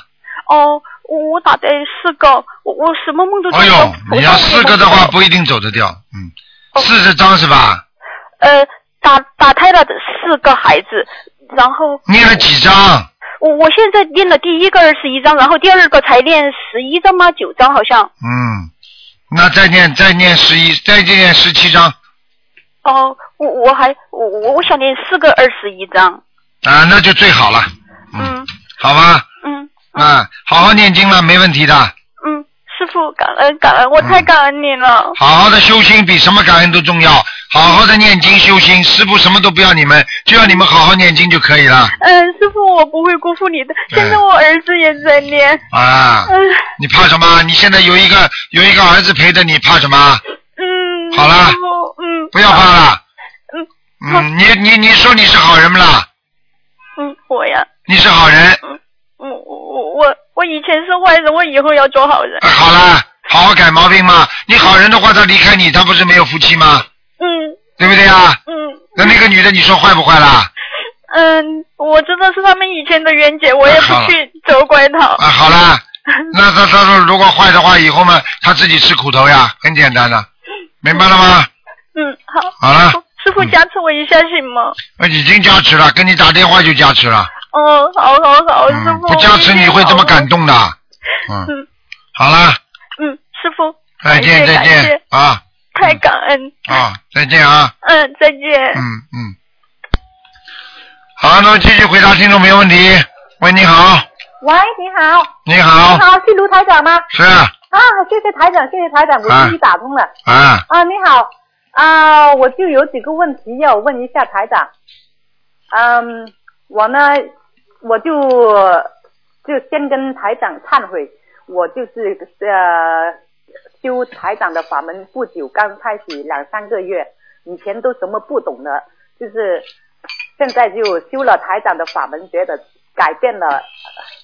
哦，我我打的四个，我我什么梦都做哎不到。呦，你要四个的话不一定走得掉，嗯，四十张是吧？呃，打打胎了四个孩子，然后念了几张？我我现在念了第一个二十一张，然后第二个才念十一张吗？九张好像。嗯，那再念再念十一，再念十七张哦，我我还我我我想念四个二十一张。啊，那就最好了，嗯好吧？嗯啊，好好念经了，没问题的。嗯，师傅感恩感恩，我太感恩你了。好好的修心比什么感恩都重要，好好的念经修心，师傅什么都不要你们，就要你们好好念经就可以了嗯，师傅，我不会辜负你的。现在我儿子也在念。啊！嗯你怕什么？你现在有一个有一个儿子陪着你，怕什么？嗯。好了师傅，嗯。不要怕了。嗯。嗯，你你你说你是好人不啦？嗯，我呀，你是好人，我我我我以前是坏人，我以后要做好人。好了，好好改毛病嘛。你好人的话，他离开你，他不是没有福气吗？嗯对不对啊？嗯那那个女的，你说坏不坏啦？嗯，我知道是他们以前的冤结，我也不去责怪他。啊，好啦，那他他说如果坏的话，以后嘛，他自己吃苦头呀，很简单的，明白了吗？嗯，好。好了，师傅加持我一下行吗？呃已经加持了，跟你打电话就加持了，哦，好好好，师傅。不加持你会这么感动的。嗯，嗯好了，嗯，师傅。再见再见啊太感恩。啊，再见啊，嗯，再见。嗯嗯。好，那么继续回答听众朋友问题。喂，你好，喂，你好。你好你好，是卢台长吗？是啊啊，谢谢台长，谢谢台长，我终于打通了。啊，啊，你好，啊，我就有几个问题要问一下台长。嗯，我呢，我就就先跟台长忏悔，我就是呃修台长的法门不久，刚开始两三个月，以前都什么不懂的，就是现在就修了台长的法门，觉得改变了呃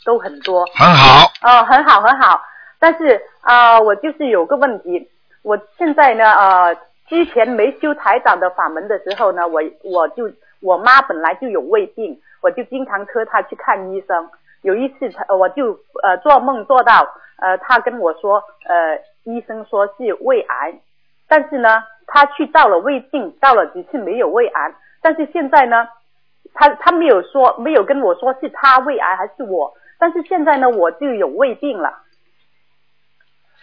都很多。很好。哦，很好很好，但是啊、呃我就是有个问题，我现在呢，呃，之前没修台长的法门的时候呢，我我就我妈本来就有胃病，我就经常车他去看医生。有一次他，我就呃做梦做到，呃，他跟我说，呃，医生说是胃癌，但是呢，他去照了胃镜，照了几次没有胃癌，但是现在呢，他他没有说，没有跟我说是他胃癌还是我，但是现在呢，我就有胃病了。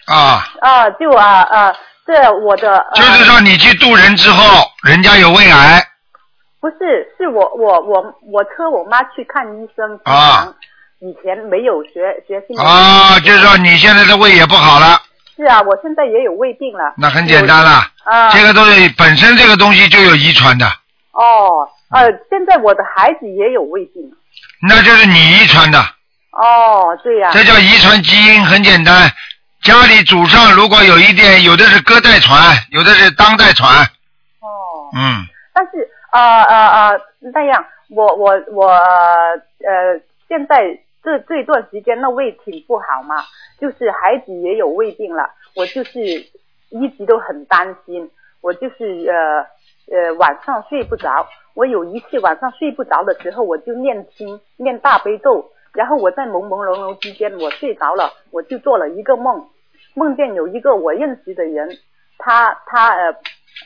啊，啊，就啊啊，这我的、呃、就是说你去渡人之后，人家有胃癌不是，是我我我我车我妈去看医生，啊以前没有学学心理啊，就是说你现在的胃也不好了，是啊，我现在也有胃病了。那很简单了。啊，这个东西本身这个东西就有遗传的，哦，呃，现在我的孩子也有胃病。那就是你遗传的，哦，对呀、这叫遗传基因，很简单。家里祖上如果有一点，有的是隔代传，有的是当代传。哦。嗯，但是呃呃呃那样，我我我呃现在这这段时间那胃挺不好嘛，就是孩子也有胃病了，我就是一直都很担心，我就是呃呃晚上睡不着，我有一次晚上睡不着的时候，我就念经念大悲咒，然后我在朦朦胧胧之间我睡着了，我就做了一个梦，梦见有一个我认识的人，他他呃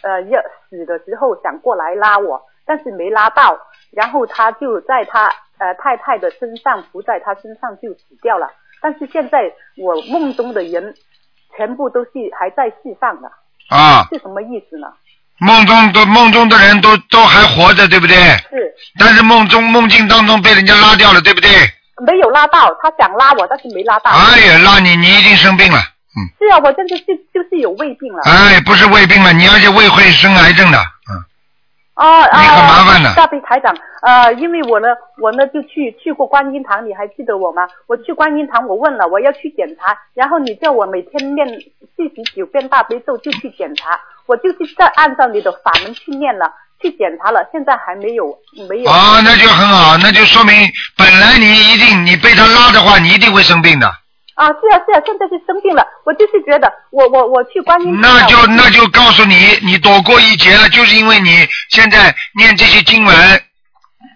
呃要死的时候想过来拉我，但是没拉到，然后他就在他呃太太的身上伏在他身上就死掉了。但是现在我梦中的人全部都是还在世上的，啊，是什么意思呢？梦中的梦中的人都都还活着，对不对？是但是梦中梦境当中被人家拉掉了，对不对？没有拉到，他想拉我，但是没拉到。哎呀，拉你，你一定生病了。是啊，我真的就就是有胃病了。哎，不是胃病了，你而且胃会生癌症的。嗯，哦啊，你很麻烦的大悲台长，呃，因为我呢，我呢就去去过观音堂，你还记得我吗？我去观音堂，我问了，我要去检查，然后你叫我每天念四十九遍大悲咒就去检查，我就是在按照你的法门去念了，去检查了，现在还没有没有。啊，那就很好，那就说明本来你一定你被他拉的话，你一定会生病的。啊，是啊是啊，现在是生病了，我就是觉得我我我去观音堂，那就那就告诉你，你躲过一劫了，就是因为你现在念这些经文。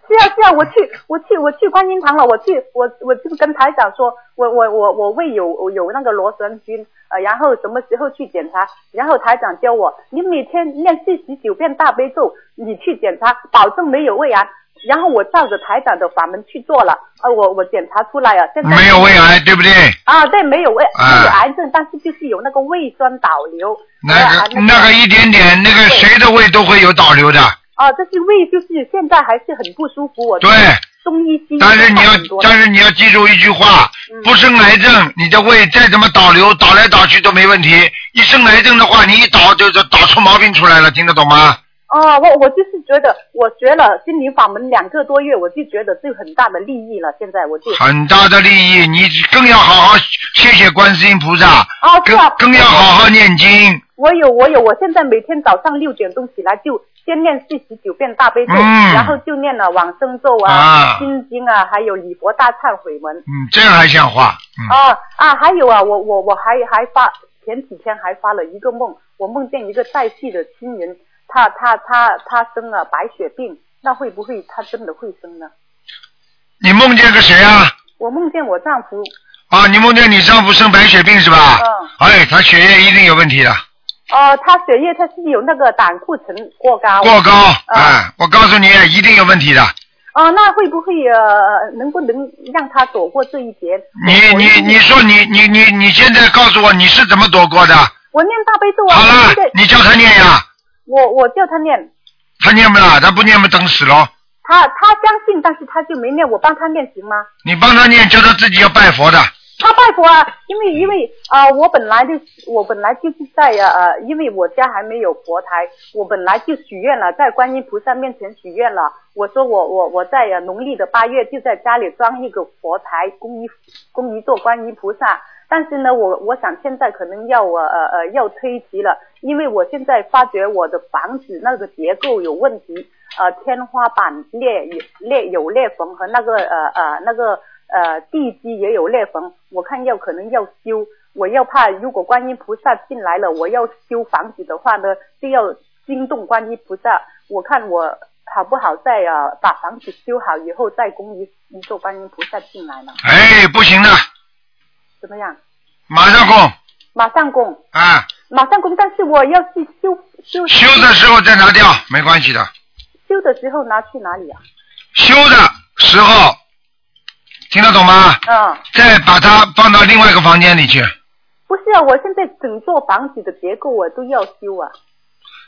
是啊是啊，我去我去我去观音堂了，我去我我就是跟台长说，我我我我胃有有那个螺旋菌，呃，然后什么时候去检查？然后台长教我，你每天念四十九遍大悲咒，你去检查，保证没有胃癌。然后我照着台长的法门去做了，啊，我我检查出来了，现在没有胃癌，对不对？啊，对，没有胃啊没有癌症，但是就是有那个胃酸倒流。那呃个那个一点点，那个谁的胃都会有导流的。啊，这是胃，就是现在还是很不舒服。我对，中医西医但是你要但是你要记住一句话，嗯不生癌症，你的胃再怎么导流，导来导去都没问题。一生癌症的话，你一导就是导出毛病出来了，听得懂吗？哦，我我就是觉得，我学了心灵法门两个多月，我就觉得这有很大的利益了。现在我就很大的利益，你更要好好谢谢观世音菩萨，啊，是更啊，更要好好念经。我有我有，我现在每天早上六点钟起来就先念四十九遍大悲咒，嗯然后就念了往生咒啊、啊心经啊，还有礼佛大忏悔文。嗯，这样还像话。嗯，啊啊，还有啊，我我我还还发前几天还发了一个梦，我梦见一个在世的亲人，他他他他生了白血病，那会不会他真的会生呢？你梦见个谁啊？我梦见我丈夫，啊，你梦见你丈夫生白血病是吧？嗯。哎，他血液一定有问题的，哦、他血液他是有那个胆固醇过高。过高。嗯哎，我告诉你，一定有问题的。哦、那会不会呃，能不能让他躲过这一劫？你你你说你你你你现在告诉我你是怎么躲过的？我念大悲咒啊，好了，你叫他念呀，我我叫他念，他念不了，他不念不等死喽。他他相信，但是他就没念，我帮他念行吗？你帮他念，叫他自己要拜佛的。他拜佛啊，因为因为啊、我本来就我本来就是在呃呃，因为我家还没有佛台，我本来就许愿了，在观音菩萨面前许愿了。我说我我我在呃农历的八月就在家里装一个佛台，供一供一座观音菩萨。但是呢，我我想现在可能要呃呃呃要推迟了，因为我现在发觉我的房子那个结构有问题，呃，天花板裂有裂有裂缝和那个呃呃那个呃地基也有裂缝，我看要可能要修，我要怕如果观音菩萨进来了，我要修房子的话呢，就要惊动观音菩萨，我看我好不好再呃把房子修好以后再供一一座观音菩萨进来呢？哎，不行的，怎么样？马上供马上供，啊，马上供，但是我要去修修修的时候再拿掉，没关系的。修的时候拿去哪里啊？修的时候听得懂吗？嗯，再把它放到另外一个房间里去，不是啊，我现在整座房子的结构我都要修啊。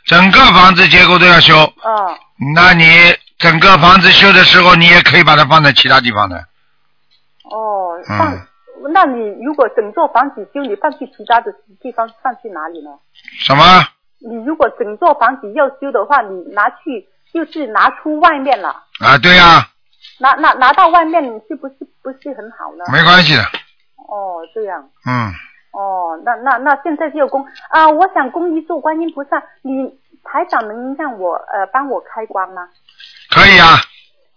整个房子结构都要修。嗯，那你整个房子修的时候，你也可以把它放在其他地方的。哦，嗯放，那你如果整座房子修，你放去其他的地方放去哪里呢？什么？你如果整座房子要修的话，你拿去就是拿出外面了，啊，对呀、拿拿拿到外面是不是不是很好呢？没关系的。哦，这样。嗯，哦，那那那现在就供啊！我想供一座观音菩萨，你台长能让我呃帮我开光吗？可以啊，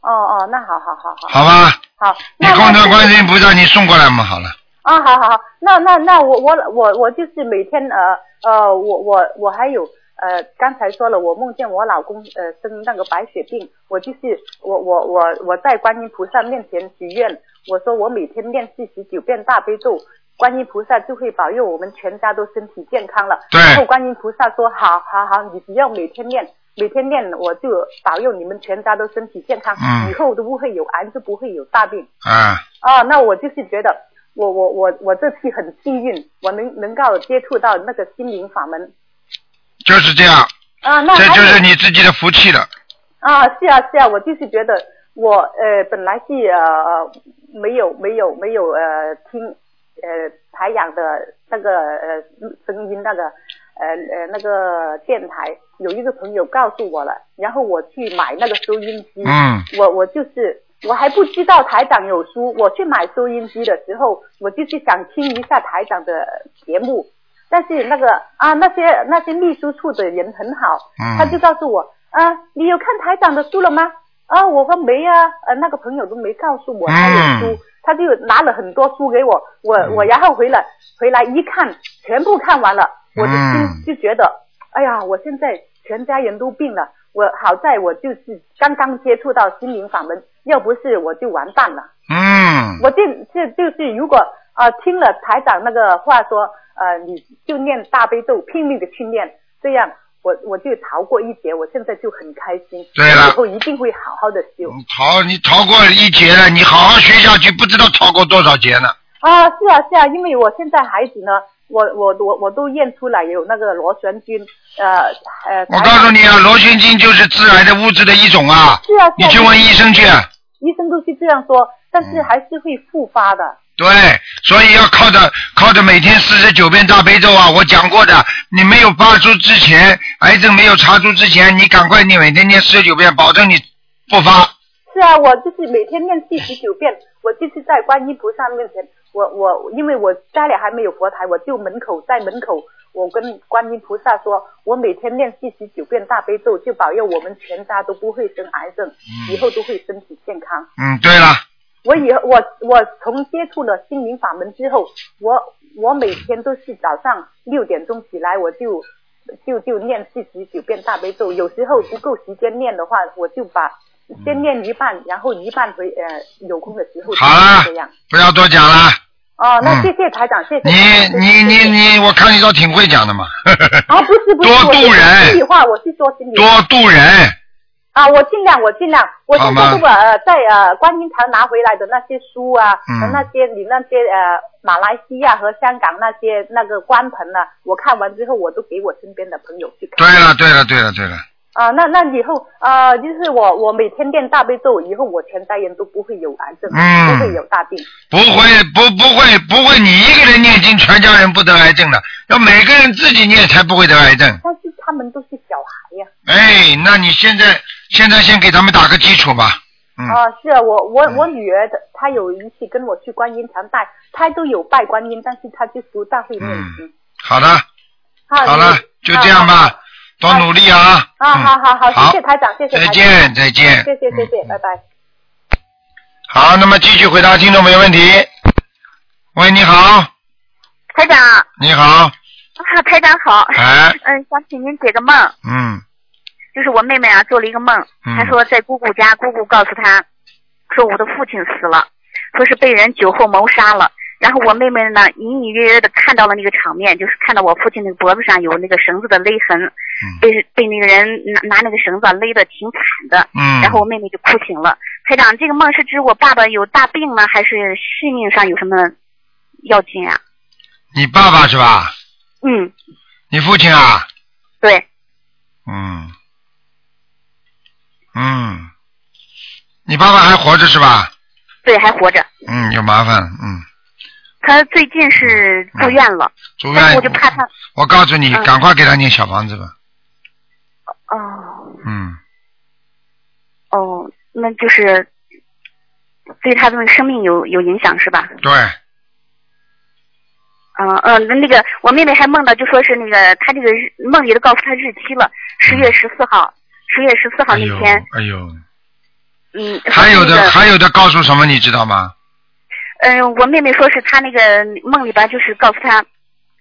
哦哦，那好好好好。好吧。好，你供着观世音菩萨，你送过来嘛，好了。啊，好好好，那那那我我我我就是每天呃呃，我我我还有呃，刚才说了，我梦见我老公呃生那个白血病，我就是我我我我在观音菩萨面前许愿，我说我每天念四十九遍大悲咒，观音菩萨就会保佑我们全家都身体健康了。对然后观音菩萨说好好好，你只要每天念。每天念，我就保佑你们全家都身体健康，嗯以后都不会有癌，就不会有大病。啊，啊，那我就是觉得我我我我这次很幸运，我能能够接触到那个心灵法门就是这样，啊。那这就是你自己的福气了。啊，是啊是啊，我就是觉得我呃本来是呃没有没有没有呃听呃台长的那个呃声音那个呃呃那个电台有一个朋友告诉我了，然后我去买那个收音机，嗯我我就是我还不知道台长有书，我去买收音机的时候，我就是想听一下台长的节目，但是那个啊那些那些秘书处的人很好，嗯他就告诉我啊你有看台长的书了吗？啊我说没啊，呃那个朋友都没告诉我他有书。嗯他就拿了很多书给我，我我然后回来回来一看，全部看完了，我的嗯心就觉得，哎呀，我现在全家人都病了，我好在我就是刚刚接触到心灵法门，要不是我就完蛋了。嗯，我这这就是如果啊、呃听了台长那个话说，呃，你就念大悲咒，拼命的去念，这样我我就逃过一劫，我现在就很开心。对了以后一定会好好的修。逃你逃过一劫了，你好好学下去，不知道逃过多少劫呢。啊，是啊是啊，因为我现在孩子呢，我我我我都验出来有那个螺旋菌，呃呃。我告诉你啊，螺旋菌就是致癌的物质的一种啊。是啊，你去问医生去。医生都是这样说，但是还是会复发的。对，所以要靠着靠着每天四十九遍大悲咒啊！我讲过的，你没有发出之前，癌症没有查出之前，你赶快你每天念四十九遍，保证你不发。是啊，我就是每天念四十九遍，我就是在观音菩萨面前，我我因为我家里还没有佛台，我就门口在门口，我跟观音菩萨说，我每天念四十九遍大悲咒，就保佑我们全家都不会生癌症，以后都会身体健康。嗯，对了，我以后我我从接触了心灵法门之后，我我每天都是早上六点钟起来，我就就就念四十九遍大悲咒。有时候不够时间念的话，我就把先念一半，然后一半回呃有空的时候好了这样。不要多讲了。哦，那嗯谢谢台长，谢谢。你你你你，我看你倒挺会讲的嘛。啊，不是不是，多度人心里话，我是说心里多话。度人。啊，我尽量，我尽量，我现在都把呃在呃观音堂拿回来的那些书啊，嗯和那些你那些呃马来西亚和香港那些那个官盆呢、我看完之后我都给我身边的朋友去看。对了对了对了对了，啊，那那以后啊、就是我我每天念大悲咒，以后我全家人都不会有癌症，嗯不会有大病。不会不不会不会，你一个人念经，全家人不得癌症的，要每个人自己念才不会得癌症。但是他们都是小孩呀。哎，那你现在现在先给他们打个基础吧。嗯啊，是啊，我我我女儿的，她有一次跟我去观音堂拜，她都有拜观音，但是她就不大会念经。好的，好了，就这样吧，多努力啊。啊，好好好，好谢谢台长，谢谢。再见再见谢谢谢谢，拜拜。好，那么继续回答听众朋友问题。喂，你好，台长，你好，啊，台长好。哎 嗯，想请您解个梦，嗯就是我妹妹啊做了一个梦，嗯她说在姑姑家，姑姑告诉她，说我的父亲死了，说是被人酒后谋杀了。然后我妹妹呢，隐隐约约的看到了那个场面，就是看到我父亲那个脖子上有那个绳子的勒痕，被被那个人拿拿那个绳子啊勒的挺惨的。嗯然后我妹妹就哭醒了。台长，这个梦是指我爸爸有大病吗，还是性命上有什么要紧啊？你爸爸是吧？嗯，你父亲啊？对，嗯嗯，你爸爸还活着是吧？对，还活着。嗯，有麻烦，嗯，他最近是住院了，住但是我就怕他。我告诉你，嗯赶快给他念小房子吧。哦嗯，哦，那就是对他的生命有有影响是吧？对，嗯嗯，那个我妹妹还梦到，就说是那个她这个日梦里都告诉她日期了，十月十四号，十月十四号那天，，哎呦，嗯，还有的那个还有的告诉什么你知道吗？嗯，我妹妹说是她那个梦里边就是告诉她，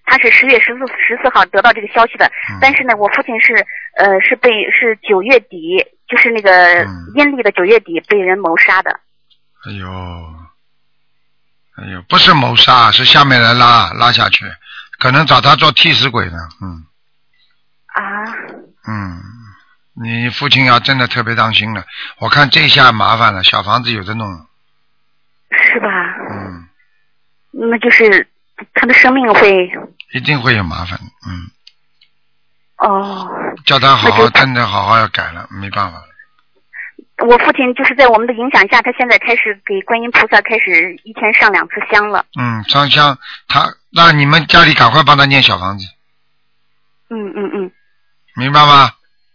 她是十月十四十四号得到这个消息的，嗯但是呢，我父亲是呃是被是九月底，就是那个嗯阴历的九月底被人谋杀的。哎呦，哎呦，不是谋杀，是下面人拉拉下去，可能找他做替死鬼呢。嗯啊，嗯，你父亲要真的特别当心了，我看这下麻烦了，小房子有的弄。是吧？嗯，那就是他的生命会一定会有麻烦。嗯，哦。叫他好好真的好好要改了，没办法了。我父亲就是在我们的影响下，他现在开始给观音菩萨开始一天上两次香了。嗯，上香，他那你们家里赶快帮他念小房子。嗯嗯嗯，明白吗？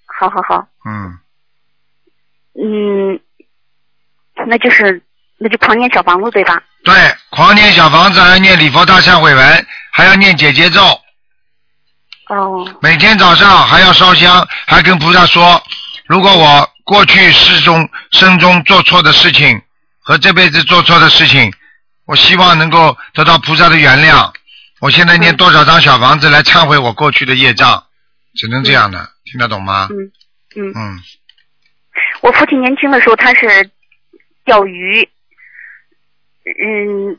好好好，嗯，嗯，那就是那就狂念小房子对吧？对，狂念小房子，还要念礼佛大忏悔文，还要念姐姐咒。哦。每天早上还要烧香，还跟菩萨说，如果我过去世中生中做错的事情和这辈子做错的事情，我希望能够得到菩萨的原谅。我现在念多少张小房子来忏悔我过去的业障？只能这样的，听得懂吗？嗯嗯嗯，我父亲年轻的时候他是钓鱼，嗯，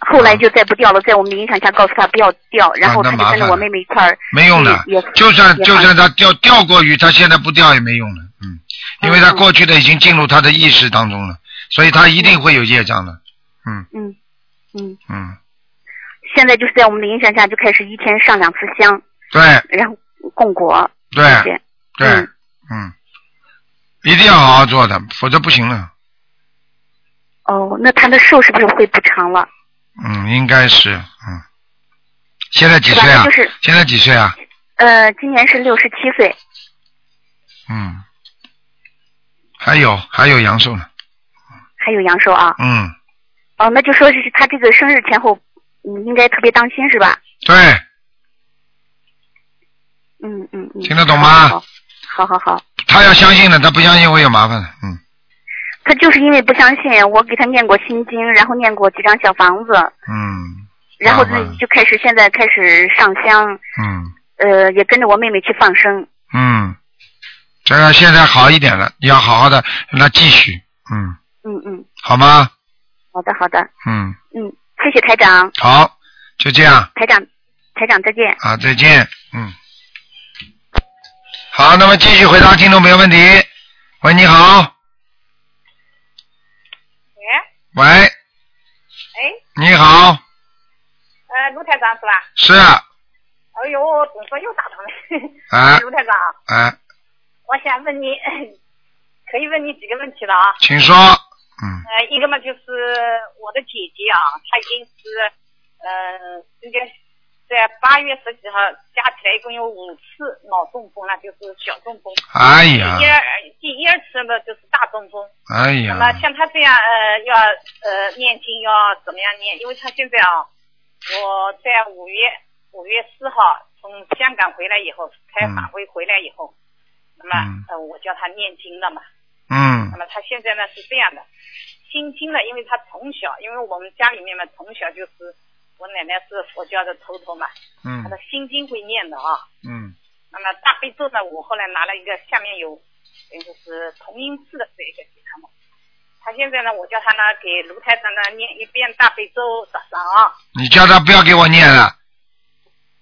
后来就再不钓了，在我们的影响下告诉他不要钓，然后他就跟着我妹妹一块儿没用的也，就算就算他钓钓过鱼，他现在不钓也没用了，嗯，因为他过去的已经进入他的意识当中了，所以他一定会有业障的，嗯。嗯嗯，嗯，现在就是在我们的影响下就开始一天上两次香，对。然后供果对对，嗯，一定要好好做的，否则不行了，哦，那他的寿是不是会不长了？嗯，应该是，嗯，现在几岁啊就是？现在几岁啊？呃，今年是六十七岁，嗯，还有还有阳寿呢，还有阳寿啊。嗯，哦，那就说是他这个生日前后，嗯，应该特别当心是吧？对，嗯嗯嗯。听得懂吗好好好好，他要相信的，他不相信会有麻烦的，嗯他就是因为不相信，我给他念过心经，然后念过几张小房子，嗯然后自己就开始现在开始上香，嗯呃，也跟着我妹妹去放生。嗯，这个现在好一点了，你要好好的让他继续，嗯，嗯嗯，好吗？好的好的，嗯，嗯，谢谢台长，好，就这样台长台长再见。啊，再见，嗯。好，那么继续回答听众朋友问题。喂，你好，喂，喂，哎，你好，呃，卢台长是吧？是。啊，哎呦，总算又打通了。啊 卢台长，哎，我想问你，可以问你几个问题了啊？请说，嗯。呃，一个嘛就是我的姐姐啊，她已经是，呃，这个在八月十几号加起来一共有五次脑中风了，就是小中风。哎呀第一二第一二次呢就是大中风。哎那么，像他这样，呃，要呃念经要怎么样念？因为他现在啊，我在五月五月四号从香港回来以后，开法会回来以后，那么、呃我叫他念经了嘛。嗯那么他现在呢是这样的，心经呢，因为他从小，因为我们家里面嘛，从小就是我奶奶是佛教的头头嘛，嗯。他的心经会念的啊。嗯。那么大悲咒呢，我后来拿了一个下面有，呃就是同音字的这一个给他们。他现在呢，我叫他呢给卢台长呢念一遍大悲咒早上啊，你叫他不要给我念了，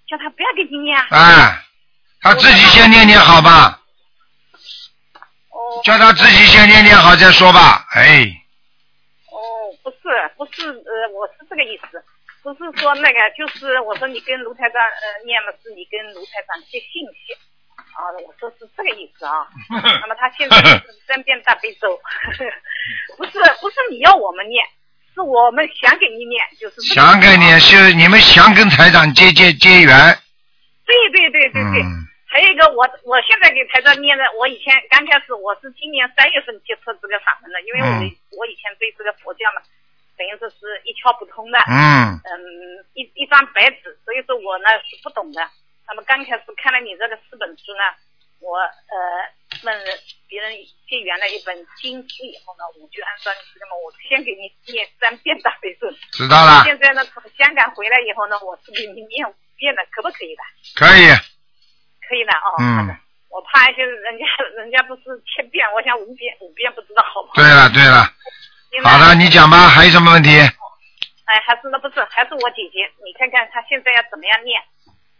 叫他不要给你念啊。哎，他自己先念念好吧，哦。叫他自己先念念好再说吧，哎，哦，不是，不是，呃，我是这个意思，不是说那个，就是我说你跟卢台长呃念了，是你跟卢台长接信息。啊，我说是这个意思啊。那么他现在是三遍大悲咒，不是不是你要我们念，是我们想给你念，就是这个想给你是你们想跟台长结结结缘，对对对对对。嗯还有一个，我我现在给台长念的，我以前刚开始我是今年三月份接触这个法门的，因为我、嗯我以前对这个佛教嘛，等于说是一窍不通的。嗯嗯，一一张白纸，所以说我呢是不懂的。那么刚开始看了你这个四本书呢，我呃问别人借原来一本经书以后呢，我就按照你这个嘛，我先给你念三遍大悲咒。知道了现在呢，从香港回来以后呢，我是给你念五遍的，可不可以的？可以，可以的哦。嗯，我怕就是人家人家不是千遍，我想五遍五遍不知道好不好？对了对了，好的，你讲吧，还有什么问题？哎，还是那不是，还是我姐姐，你看看她现在要怎么样念？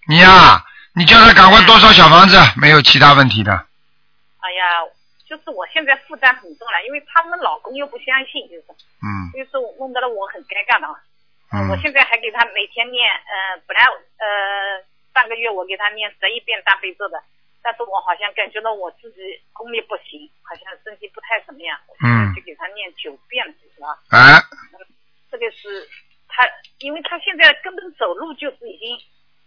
你呀、你叫她赶快多烧小房子，没有其他问题的。哎呀，就是我现在负担很重了，因为他们老公又不相信，就是，嗯所以说弄得了我很尴尬的啊。嗯我现在还给他每天念，呃，本来呃上个月我给他念十一遍大悲咒的，但是我好像感觉到我自己功力不行，好像身体不太怎么样，嗯就给他念九遍了，就是啊。哎，这个是他，因为他现在根本走路就是已经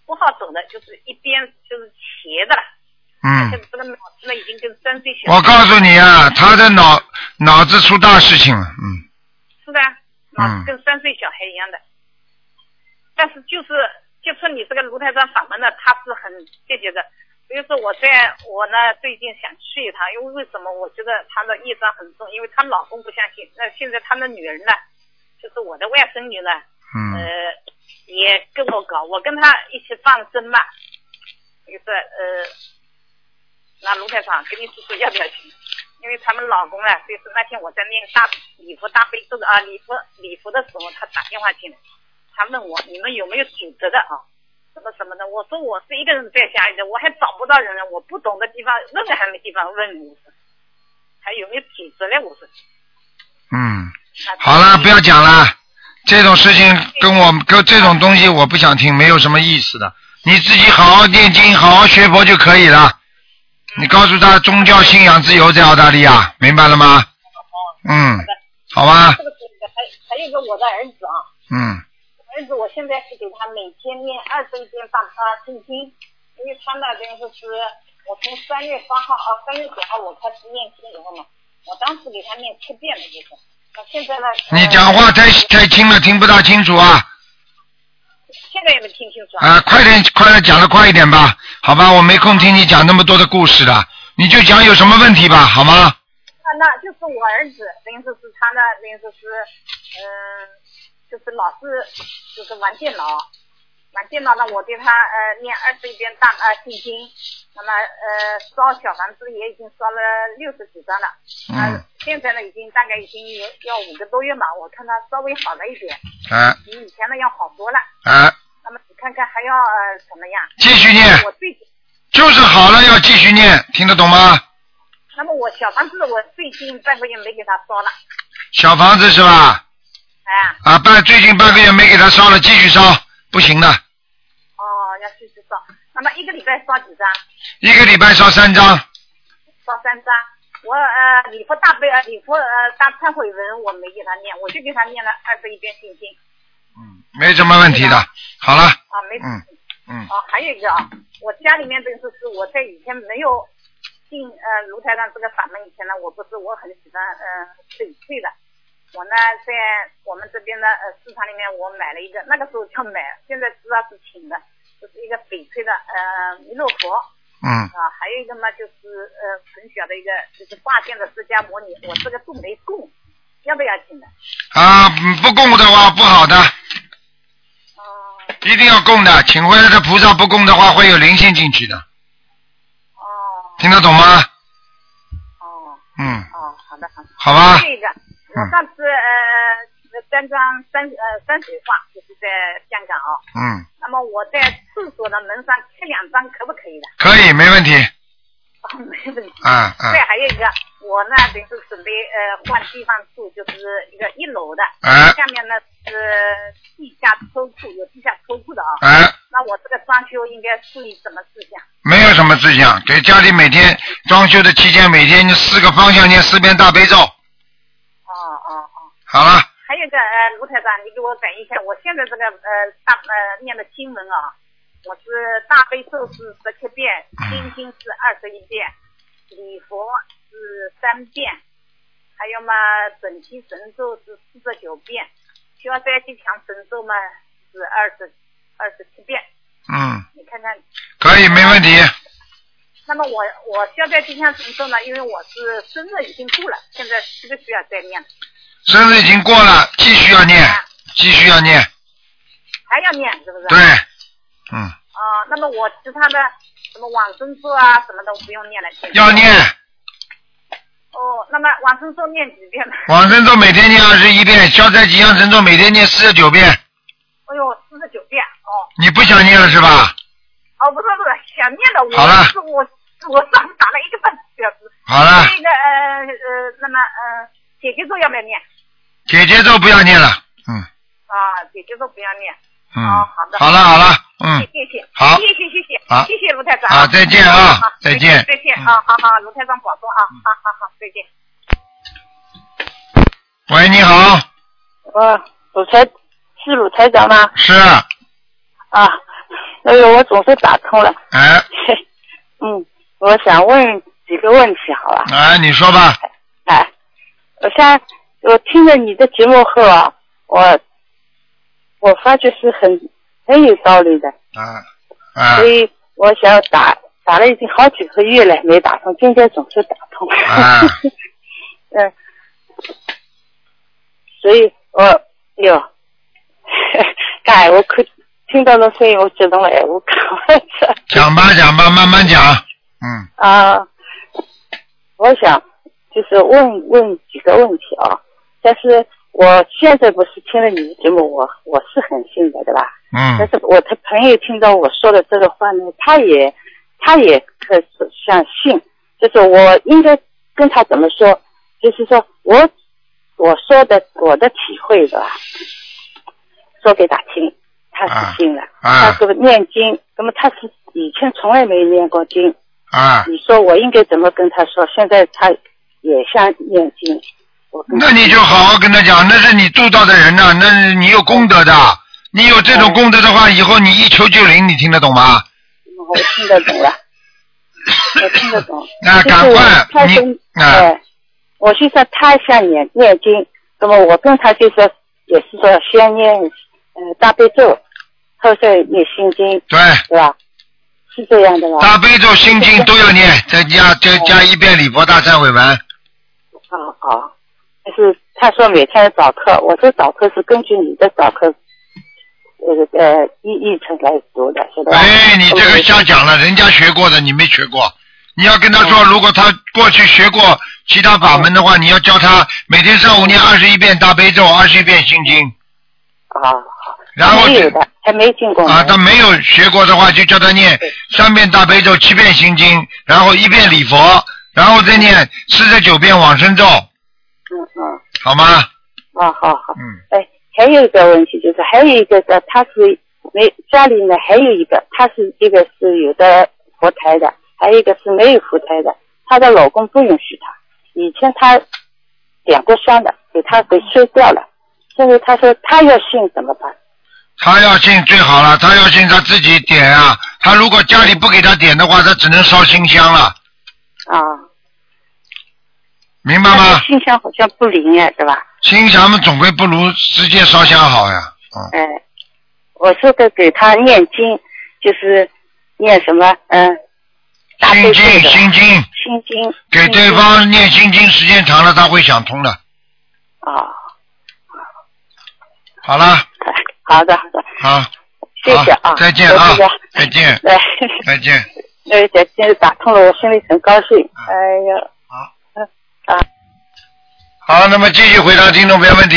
不不好走了，就是一边就是斜的了。嗯这，个这个脑子呢，已经跟三岁小。我告诉你啊，他的脑脑子出大事情了，嗯是的，脑嗯子跟三岁小孩一样的。但是就是接触你这个卢台长法门呢，他是很积极的。所以说我在我呢最近想去一趟，因为为什么？我觉得她的业障很重，因为她老公不相信。那现在她的女儿呢，就是我的外甥女呢，嗯呃，也跟我搞，我跟她一起放生嘛。就是呃，那卢台长跟你说说要不要去？因为他们老公呢，就是那天我在念大礼佛大悲咒的啊，礼佛礼佛的时候，他打电话进来，他问我你们有没有组织的啊？什么什么的，我说我是一个人在家里的，我还找不到人，我不懂的地方问还没地方问，我说还有没有组织嘞？我说嗯，好了，不要讲了，这种事情跟我跟这种东西我不想听，没有什么意思的。你自己好好念经，好好学佛就可以了。你告诉他宗教信仰自由在澳大利亚，明白了吗？嗯，好吧这，个还还有一个我的儿子啊，嗯儿子，我现在是给他每天念二十一遍大他圣经，因为他那边就是我从三月八号啊，三月九号我开始念经以后嘛，我当时给他念七遍的就是，那现在呢？你讲话太太轻了，听不大清楚啊！现在也没听清楚啊，快点，快点讲的快一点吧，好吧，我没空听你讲那么多的故事了，你就讲有什么问题吧，好吗？那那就是我儿子，等于说是他那，等于说是，嗯、就是老是就是玩电脑，玩电脑呢，我对他呃念二十一遍大呃心经，那么呃烧小房子也已经烧了六十几张了，嗯，现在呢已经大概已经有要五个多月嘛，我看他稍微好了一点，啊。比以前呢要好多了。啊，那么你看看还要呃怎么样？继续念。我最近，就是好了要继续念，听得懂吗？那么我小房子我最近半个月没给他烧了，小房子是吧？哎，啊，半最近半个月没给他烧了，继续烧，不行的，哦要继续烧。那么一个礼拜烧几张？一个礼拜烧三张，烧三张。我呃礼佛大悲呃礼佛呃大忏悔文我没给他念，我就给他念了二十一遍心经没什么问题的。好了，啊没嗯嗯啊还有一个啊，我家里面这个是我在以前没有进呃卢台上这个法门以前呢，我不是我很喜欢呃翡翠的，我呢在我们这边的呃市场里面我买了一个，那个时候叫买，现在知道是请的，就是一个翡翠的呃弥勒佛。嗯啊，还有一个嘛，就是呃很小的一个，就是挂件的释迦摩尼，我这个都没供，要不要请的？啊，嗯不供的话不好的，哦一定要供的，请回来的菩萨不供的话会有灵性进去的。哦听得懂吗？哦嗯，哦，好的好的。好吧还有一个，我上次呃三张山呃山水画，就是在香港啊、嗯，那么我在厕所的门上贴两张，可不可以的？可以，没问题。哦，没问题。啊啊再还有一个，我呢等于是准备呃换地方住，就是一个一楼的，哎下面呢是地下车库，有地下车库的啊。哎那我这个装修应该注意什么事项？没有什么事项，给家里每天装修的期间，每天四个方向念四遍大悲咒。哦哦哦。好了，还有一个呃，卢台长，你给我改一下，我现在这个呃大呃念的经文啊，我是大悲咒是十七遍，心经是二十一遍，礼佛是三遍，还有嘛准提神咒是四十九遍，消灾吉祥神咒嘛是二十二十七遍，嗯，你看看。可以，没问题。那么我我消灾吉祥神咒呢，因为我是生日已经过了，现在需不需要再念？生日已经过了，继续要念，继续要念。还要念是不是？对。嗯，啊、那么我其他的什么往生咒啊什么的不用念了。要念。哦，那么往生咒念几遍呢？往生咒每天念二十一遍，消灾吉祥神咒每天念四十九遍。哎呦，四十九遍哦。你不想念了是吧？哦，不是不是，想念的我好了是我我上午打了一个半小时。好了那个呃呃，那么呃，姐姐咒要不要念？姐姐咒不要念了。嗯啊，姐姐咒不要念。嗯，哦，好的。好了好了，嗯，谢谢，好谢谢谢谢，好谢谢卢台长。好再见啊好再见再见啊，好好，卢台长保重啊，好好好，再见。喂，你好，呃，鲁台是鲁台长吗？是啊，哎呦，我总是打通了。哎。嗯，我想问几个问题，好吧？哎，你说吧。哎，我想我听了你的节目后啊，我我发觉是很很有道理的。啊啊。所以我想打打了已经好几个月了，没打通，今天总是打通。啊。嗯。所以我哟，哎，我可听到那声音，我激动了，哎，我靠！讲吧讲吧，慢慢讲。嗯。啊，我想就是问问几个问题啊，但是我现在不是听了你的节目，我我是很信的，对吧？嗯。但是我的朋友听到我说的这个话呢，他也他也可是相信，就是我应该跟他怎么说？就是说我。我说的我的体会的，说给他听，他是信了。他说念经，那么他是以前从来没念过经。啊。你说我应该怎么跟他说？现在他也想念经。那你就好好跟他讲，那是你度到的人呐，那是你有功德的。你有这种功德的话，以后你一求就灵，你听得懂吗？我听得懂了，我听得懂。那赶快你啊。我就说他想念念经，那么我跟他就说也是说先念呃大悲咒，后再念心经，对，是吧？是这样的吧？大悲咒、心经都要念，再加再加一遍礼佛大忏悔文。啊啊，就是他说每天早课，我这早课是根据你的早课呃呃议议程来读的，是吧？哎，你这个瞎讲了，人家学过的，你没学过。你要跟他说，如果他过去学过其他法门的话，你要教他每天上午念二十一遍大悲咒，二十一遍心经。啊，好。然后没有的，还没进过。啊，他没有学过的话，就叫他念三遍大悲咒，七遍心经，然后一遍礼佛，然后再念四十九遍往生咒。嗯嗯。好吗？啊，好好。嗯。哎，还有一个问题就是，还有一个的，他是没家里呢，还有一个，他是一个是有的佛台的。还有一个是没有佛台的，她的老公不允许她。以前她点过香的，给她给吹掉了。现在她说她要信怎么办？她要信最好了，他要信他自己点啊。他如果家里不给他点的话，他只能烧新香了。啊。明白吗？新香好像不灵哎，对吧？新香嘛，总归不如直接烧香好呀。嗯。哎，我说的给他念经，就是念什么？嗯。心经，心经，心经，给对方念心经，时间长了他会想通的。啊，好了。好的，好的。好。谢谢啊。再见啊。再见。来。再见。哎，再见，打通了，我心里很高兴。哎呀。好。嗯啊。好，那么继续回答听众朋友问题。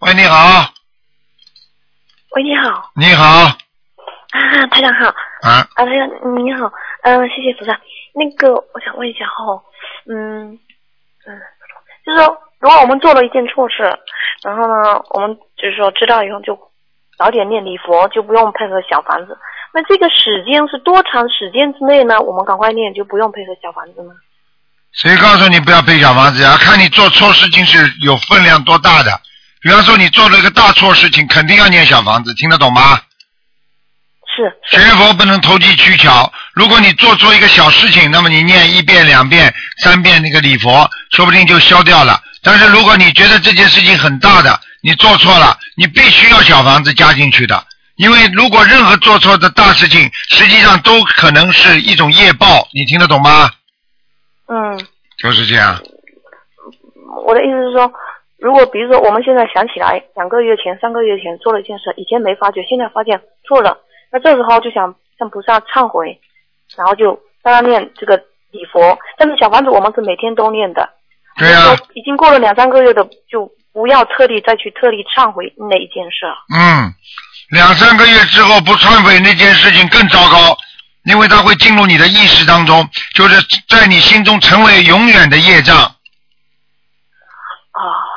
喂，你好。喂，你好。你好。啊，台长好。啊。啊，台长你好。嗯，谢谢菩萨。那个，我想问一下哈，嗯嗯，就是说，如果我们做了一件错事，然后呢，我们就是说知道以后就早点念礼佛，就不用配合小房子。那这个时间是多长时间之内呢？我们赶快念就不用配合小房子呢？谁告诉你不要配小房子呀？看你做错事情是有分量多大的。比方说你做了一个大错事情，肯定要念小房子，听得懂吗？是学佛不能投机取巧。如果你做错一个小事情，那么你念一遍、两遍、三遍那个礼佛，说不定就消掉了。但是如果你觉得这件事情很大的，你做错了，你必须要小房子加进去的。因为如果任何做错的大事情，实际上都可能是一种业报。你听得懂吗？嗯。就是这样。我的意思是说，如果比如说我们现在想起来，两个月前、三个月前做了一件事，以前没发觉，现在发现错了。那这时候就想向菩萨忏悔，然后就大家念这个礼佛。但是小房子我们是每天都念的。对呀。已经过了两三个月的，就不要特地再去特地忏悔那一件事。嗯，两三个月之后不忏悔那件事情更糟糕，因为它会进入你的意识当中，就是在你心中成为永远的业障。啊。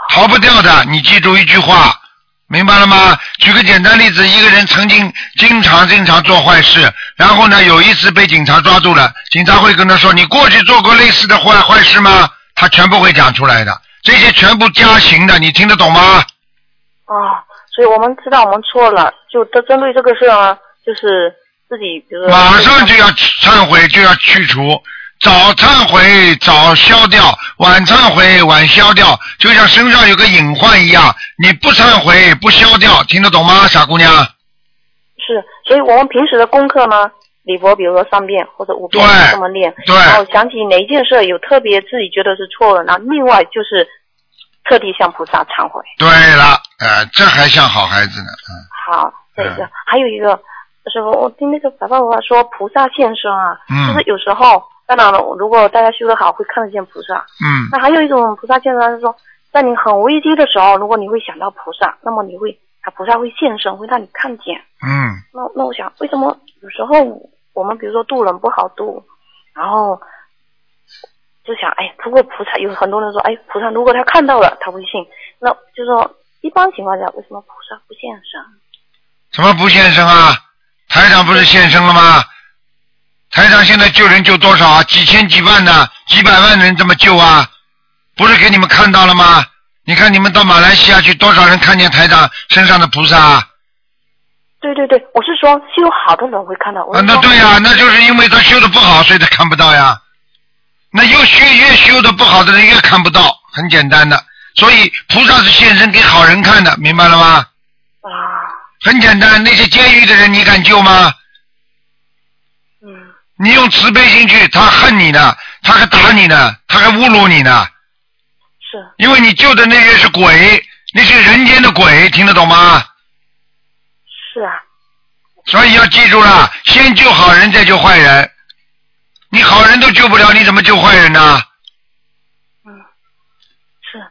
逃不掉的，你记住一句话。明白了吗？举个简单例子，一个人曾经经常经常做坏事，然后呢，有一次被警察抓住了，警察会跟他说：“你过去做过类似的坏坏事吗？”他全部会讲出来的，这些全部加刑的，你听得懂吗？啊，所以我们知道我们错了，就针针对这个事啊，就是自己比如说马上就要忏悔，就要去除。早忏悔早消掉，晚忏悔晚消掉，就像身上有个隐患一样，你不忏悔不消掉，听得懂吗，傻姑娘？是，所以我们平时的功课呢，礼佛比如说三遍或者五遍这么念，对然后想起哪一件事有特别自己觉得是错的，然后另外就是特地向菩萨忏悔。对了，呃，这还像好孩子呢，嗯。好，对的，还有一个师傅，我听那个白话文说菩萨现身啊，嗯就是有时候，当然了，如果大家修得好，会看得见菩萨。嗯那还有一种菩萨现身是说，在你很危机的时候，如果你会想到菩萨，那么你会啊，菩萨会现身，会让你看见。嗯，那那我想，为什么有时候我们比如说渡人不好渡，然后就想，哎，如果菩萨有很多人说，哎，菩萨如果他看到了，他会信。那就说一般情况下，为什么菩萨不现身？什么不现身啊？台长不是现身了吗？台长现在救人救多少啊？几千几万的，几百万人这么救啊？不是给你们看到了吗？你看你们到马来西亚去，多少人看见台长身上的菩萨啊？对对对，我是说修好的人会看到。我啊，那对呀、那就是因为他修的不好，所以他看不到呀。那又修越修的不好的人越看不到，很简单的。所以菩萨是现身给好人看的，明白了吗？啊。很简单，那些监狱的人你敢救吗？嗯。你用慈悲心去，他恨你呢，他还打你呢，他还侮辱你呢。是。因为你救的那些是鬼，那些人间的鬼，听得懂吗？是啊。所以要记住了，先救好人，再救坏人。你好人都救不了，你怎么救坏人呢？嗯是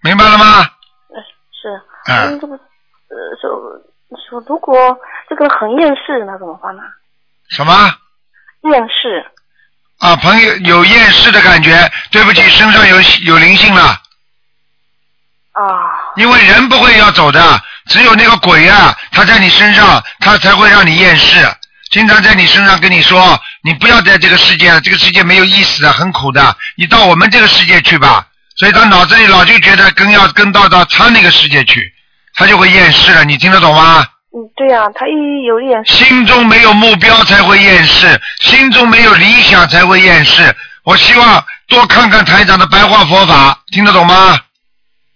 明白了吗？是。嗯嗯，这个呃说说如果这个很厌世，那怎么办呢？什么？厌世啊，朋友有厌世的感觉，对不起，身上有有灵性了。啊。因为人不会要走的，只有那个鬼啊，他在你身上，他才会让你厌世。经常在你身上跟你说，你不要在这个世界了，这个世界没有意思的，很苦的，你到我们这个世界去吧。所以他脑子里老就觉得跟要跟到到他那个世界去，他就会厌世了。你听得懂吗？嗯，对啊，他一有厌世。心中没有目标才会厌世，心中没有理想才会厌世。我希望多看看台长的白话佛法，听得懂吗？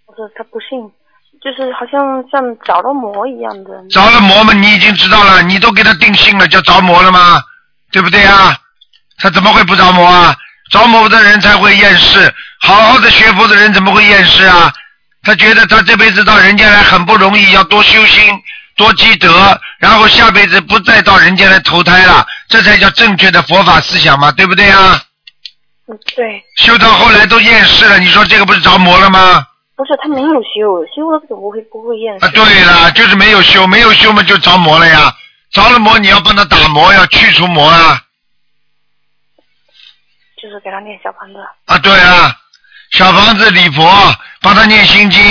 不是他不信，就是好像像着了魔一样的。着了魔嘛，你已经知道了，你都给他定性了，叫着魔了吗？对不对啊？他怎么会不着魔啊？着魔的人才会厌世，好好的学佛的人怎么会厌世啊？他觉得他这辈子到人间来很不容易，要多修心，多积德，然后下辈子不再到人间来投胎了，这才叫正确的佛法思想嘛，对不对啊？嗯，对，修到后来都厌世了，你说这个不是着魔了吗？不是他没有修，修了怎么会不会厌世？啊，对了，就是没有修，没有修嘛就着魔了呀。着了魔，你要帮他打磨，要去除魔啊。就是给他念小房子。啊，对啊，小房子礼佛，帮他念心经，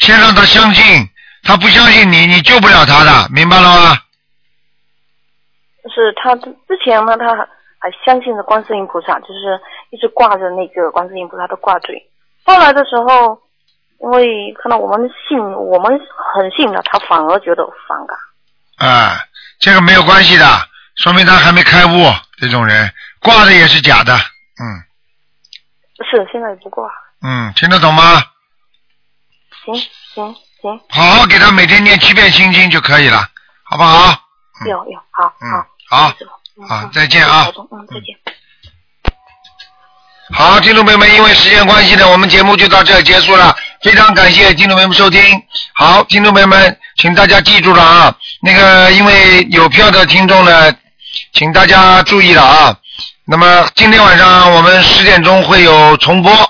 先让他相信，他不相信你，你救不了他的，明白了吗？就是他之前呢，他还相信着观世音菩萨，就是一直挂着那个观世音菩萨的挂坠。后来的时候，因为看到我们信，我们很信的，他反而觉得反感。啊，这个没有关系的，说明他还没开悟。这种人挂的也是假的，嗯是现在也不挂。嗯，听得懂吗？行行行，好好给他每天念七遍心经就可以了，好不好？有有好嗯好，好，好，再见啊。嗯，再见。好，听众朋友们，因为时间关系呢，我们节目就到这儿结束了。非常感谢听众朋友们收听。好，听众朋友们，请大家记住了啊，那个因为有票的听众呢，请大家注意了啊。那么今天晚上我们十点钟会有重播。